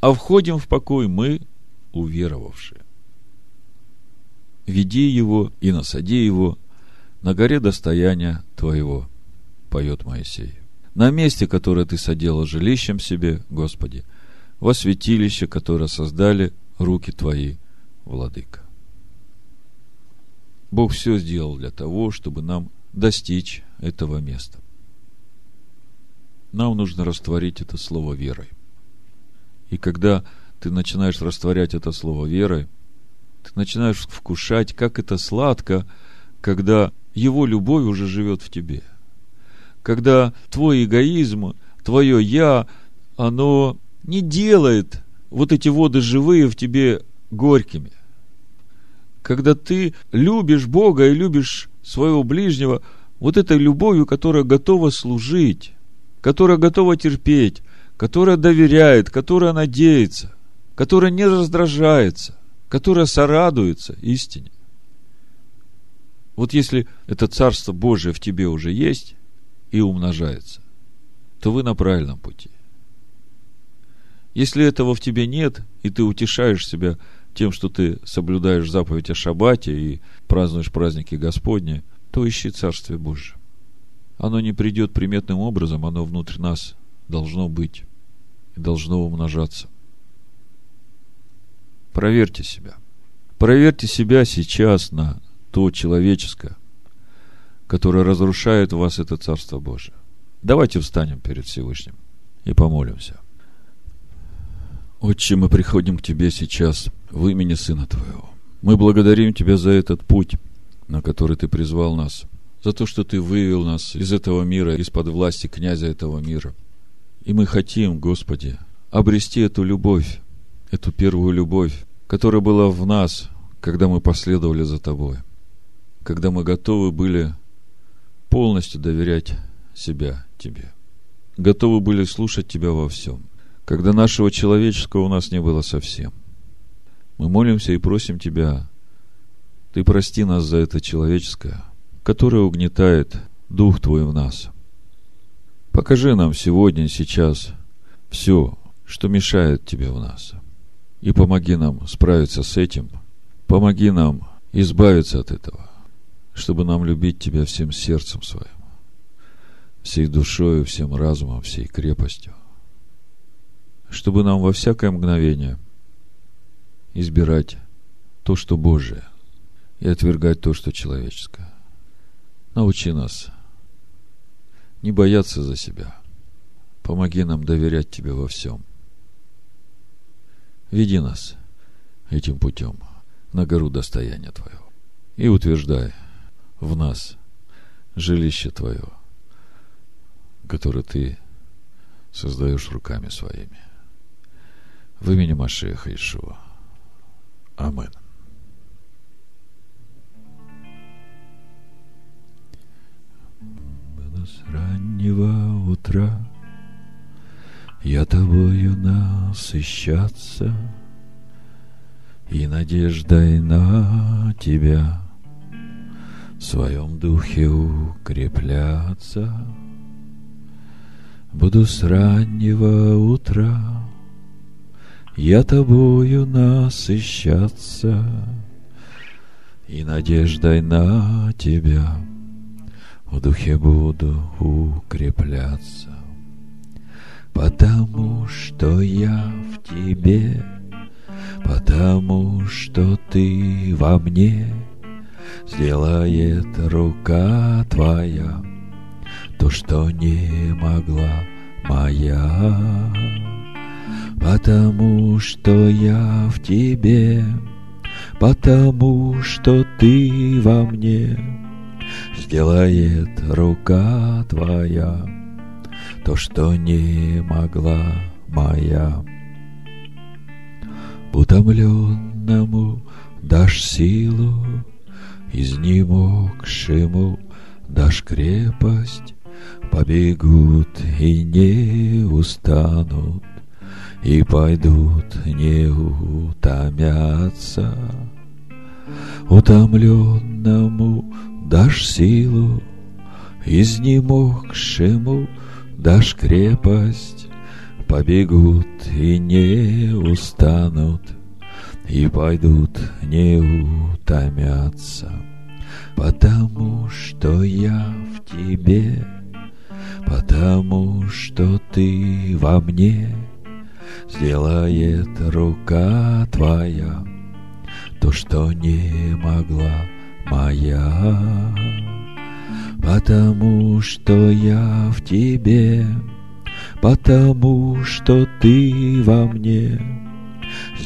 А входим в покой мы, уверовавшие. Веди его и насади его на горе достояния твоего, поет Моисей. На месте, которое ты соделал жилищем себе, Господи, во святилище, которое создали руки твои, Владыка. Бог все сделал для того, чтобы нам достичь этого места. Нам нужно растворить это слово верой. И когда ты начинаешь растворять это слово верой, ты начинаешь вкушать, как это сладко, когда его любовь уже живет в тебе. Когда твой эгоизм, твое «я», оно не делает вот эти воды живые в тебе горькими. Когда ты любишь Бога и любишь своего ближнего вот этой любовью, которая готова служить, которая готова терпеть, которая доверяет, которая надеется, которая не раздражается, которая сорадуется истине. Вот если это Царство Божие в тебе уже есть и умножается, то вы на правильном пути. Если этого в тебе нет, и ты утешаешь себя тем, что ты соблюдаешь заповедь о шаббате и празднуешь праздники Господни, то ищи Царствие Божие. Оно не придет приметным образом, оно внутри нас должно быть и должно умножаться. Проверьте себя. Проверьте себя сейчас на то человеческое, которое разрушает в вас это Царство Божие. Давайте встанем перед Всевышним и помолимся. Отче, мы приходим к Тебе сейчас в имени Сына Твоего. Мы благодарим Тебя за этот путь, на который Ты призвал нас, за то, что Ты вывел нас из этого мира, из-под власти князя этого мира. И мы хотим, Господи, обрести эту любовь, эту первую любовь, которая была в нас, когда мы последовали за Тобой, когда мы готовы были полностью доверять себя Тебе, готовы были слушать Тебя во всем когда нашего человеческого у нас не было совсем. Мы молимся и просим Тебя, Ты прости нас за это человеческое, которое угнетает Дух Твой в нас. Покажи нам сегодня, сейчас все, что мешает Тебе в нас. И помоги нам справиться с этим. Помоги нам избавиться от этого, чтобы нам любить Тебя всем сердцем своим, всей душою, всем разумом, всей крепостью чтобы нам во всякое мгновение избирать то, что Божие, и отвергать то, что человеческое. Научи нас не бояться за себя. Помоги нам доверять Тебе во всем. Веди нас этим путем на гору достояния Твоего и утверждай в нас жилище Твое, которое Ты создаешь руками своими. В имени Машеха Ишуа. Амин. С раннего утра Я тобою насыщаться И надеждой на тебя В своем духе укрепляться. Буду с раннего утра я тобою насыщаться И надеждой на тебя В духе буду укрепляться. Потому что я в тебе Потому что ты во мне Сделает рука твоя То, что не могла моя Потому что я в тебе, потому что ты во мне, Сделает рука твоя то, что не могла моя. Утомленному дашь силу, изнемогшему дашь крепость, побегут и не устанут и пойдут не утомятся. Утомленному дашь силу, изнемогшему дашь крепость, побегут и не устанут, и пойдут не утомятся, потому что я в тебе, потому что ты во мне — Сделает рука твоя То, что не могла моя Потому что я в тебе Потому что ты во мне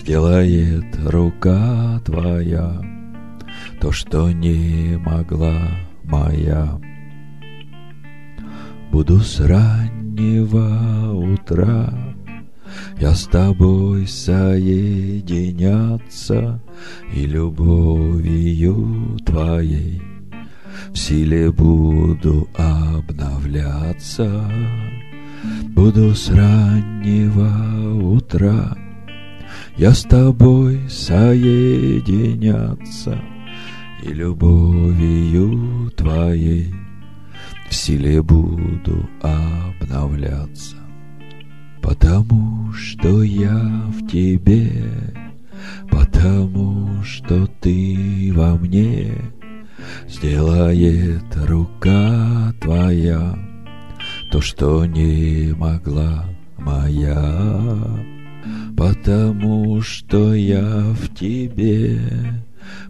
Сделает рука твоя То, что не могла моя. Буду с раннего утра я с тобой соединяться И любовью твоей В силе буду обновляться. Буду с раннего утра Я с тобой соединяться И любовью твоей В силе буду обновляться. Потому что я в тебе, потому что ты во мне сделает рука твоя то, что не могла моя, потому что я в тебе,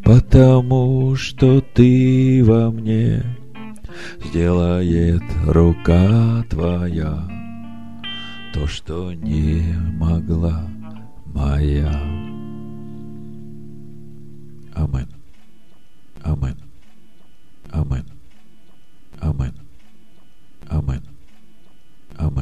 потому что ты во мне, сделает рука твоя то, что не могла моя. Амин. Амин. Амин. Амин. Амин. Амин.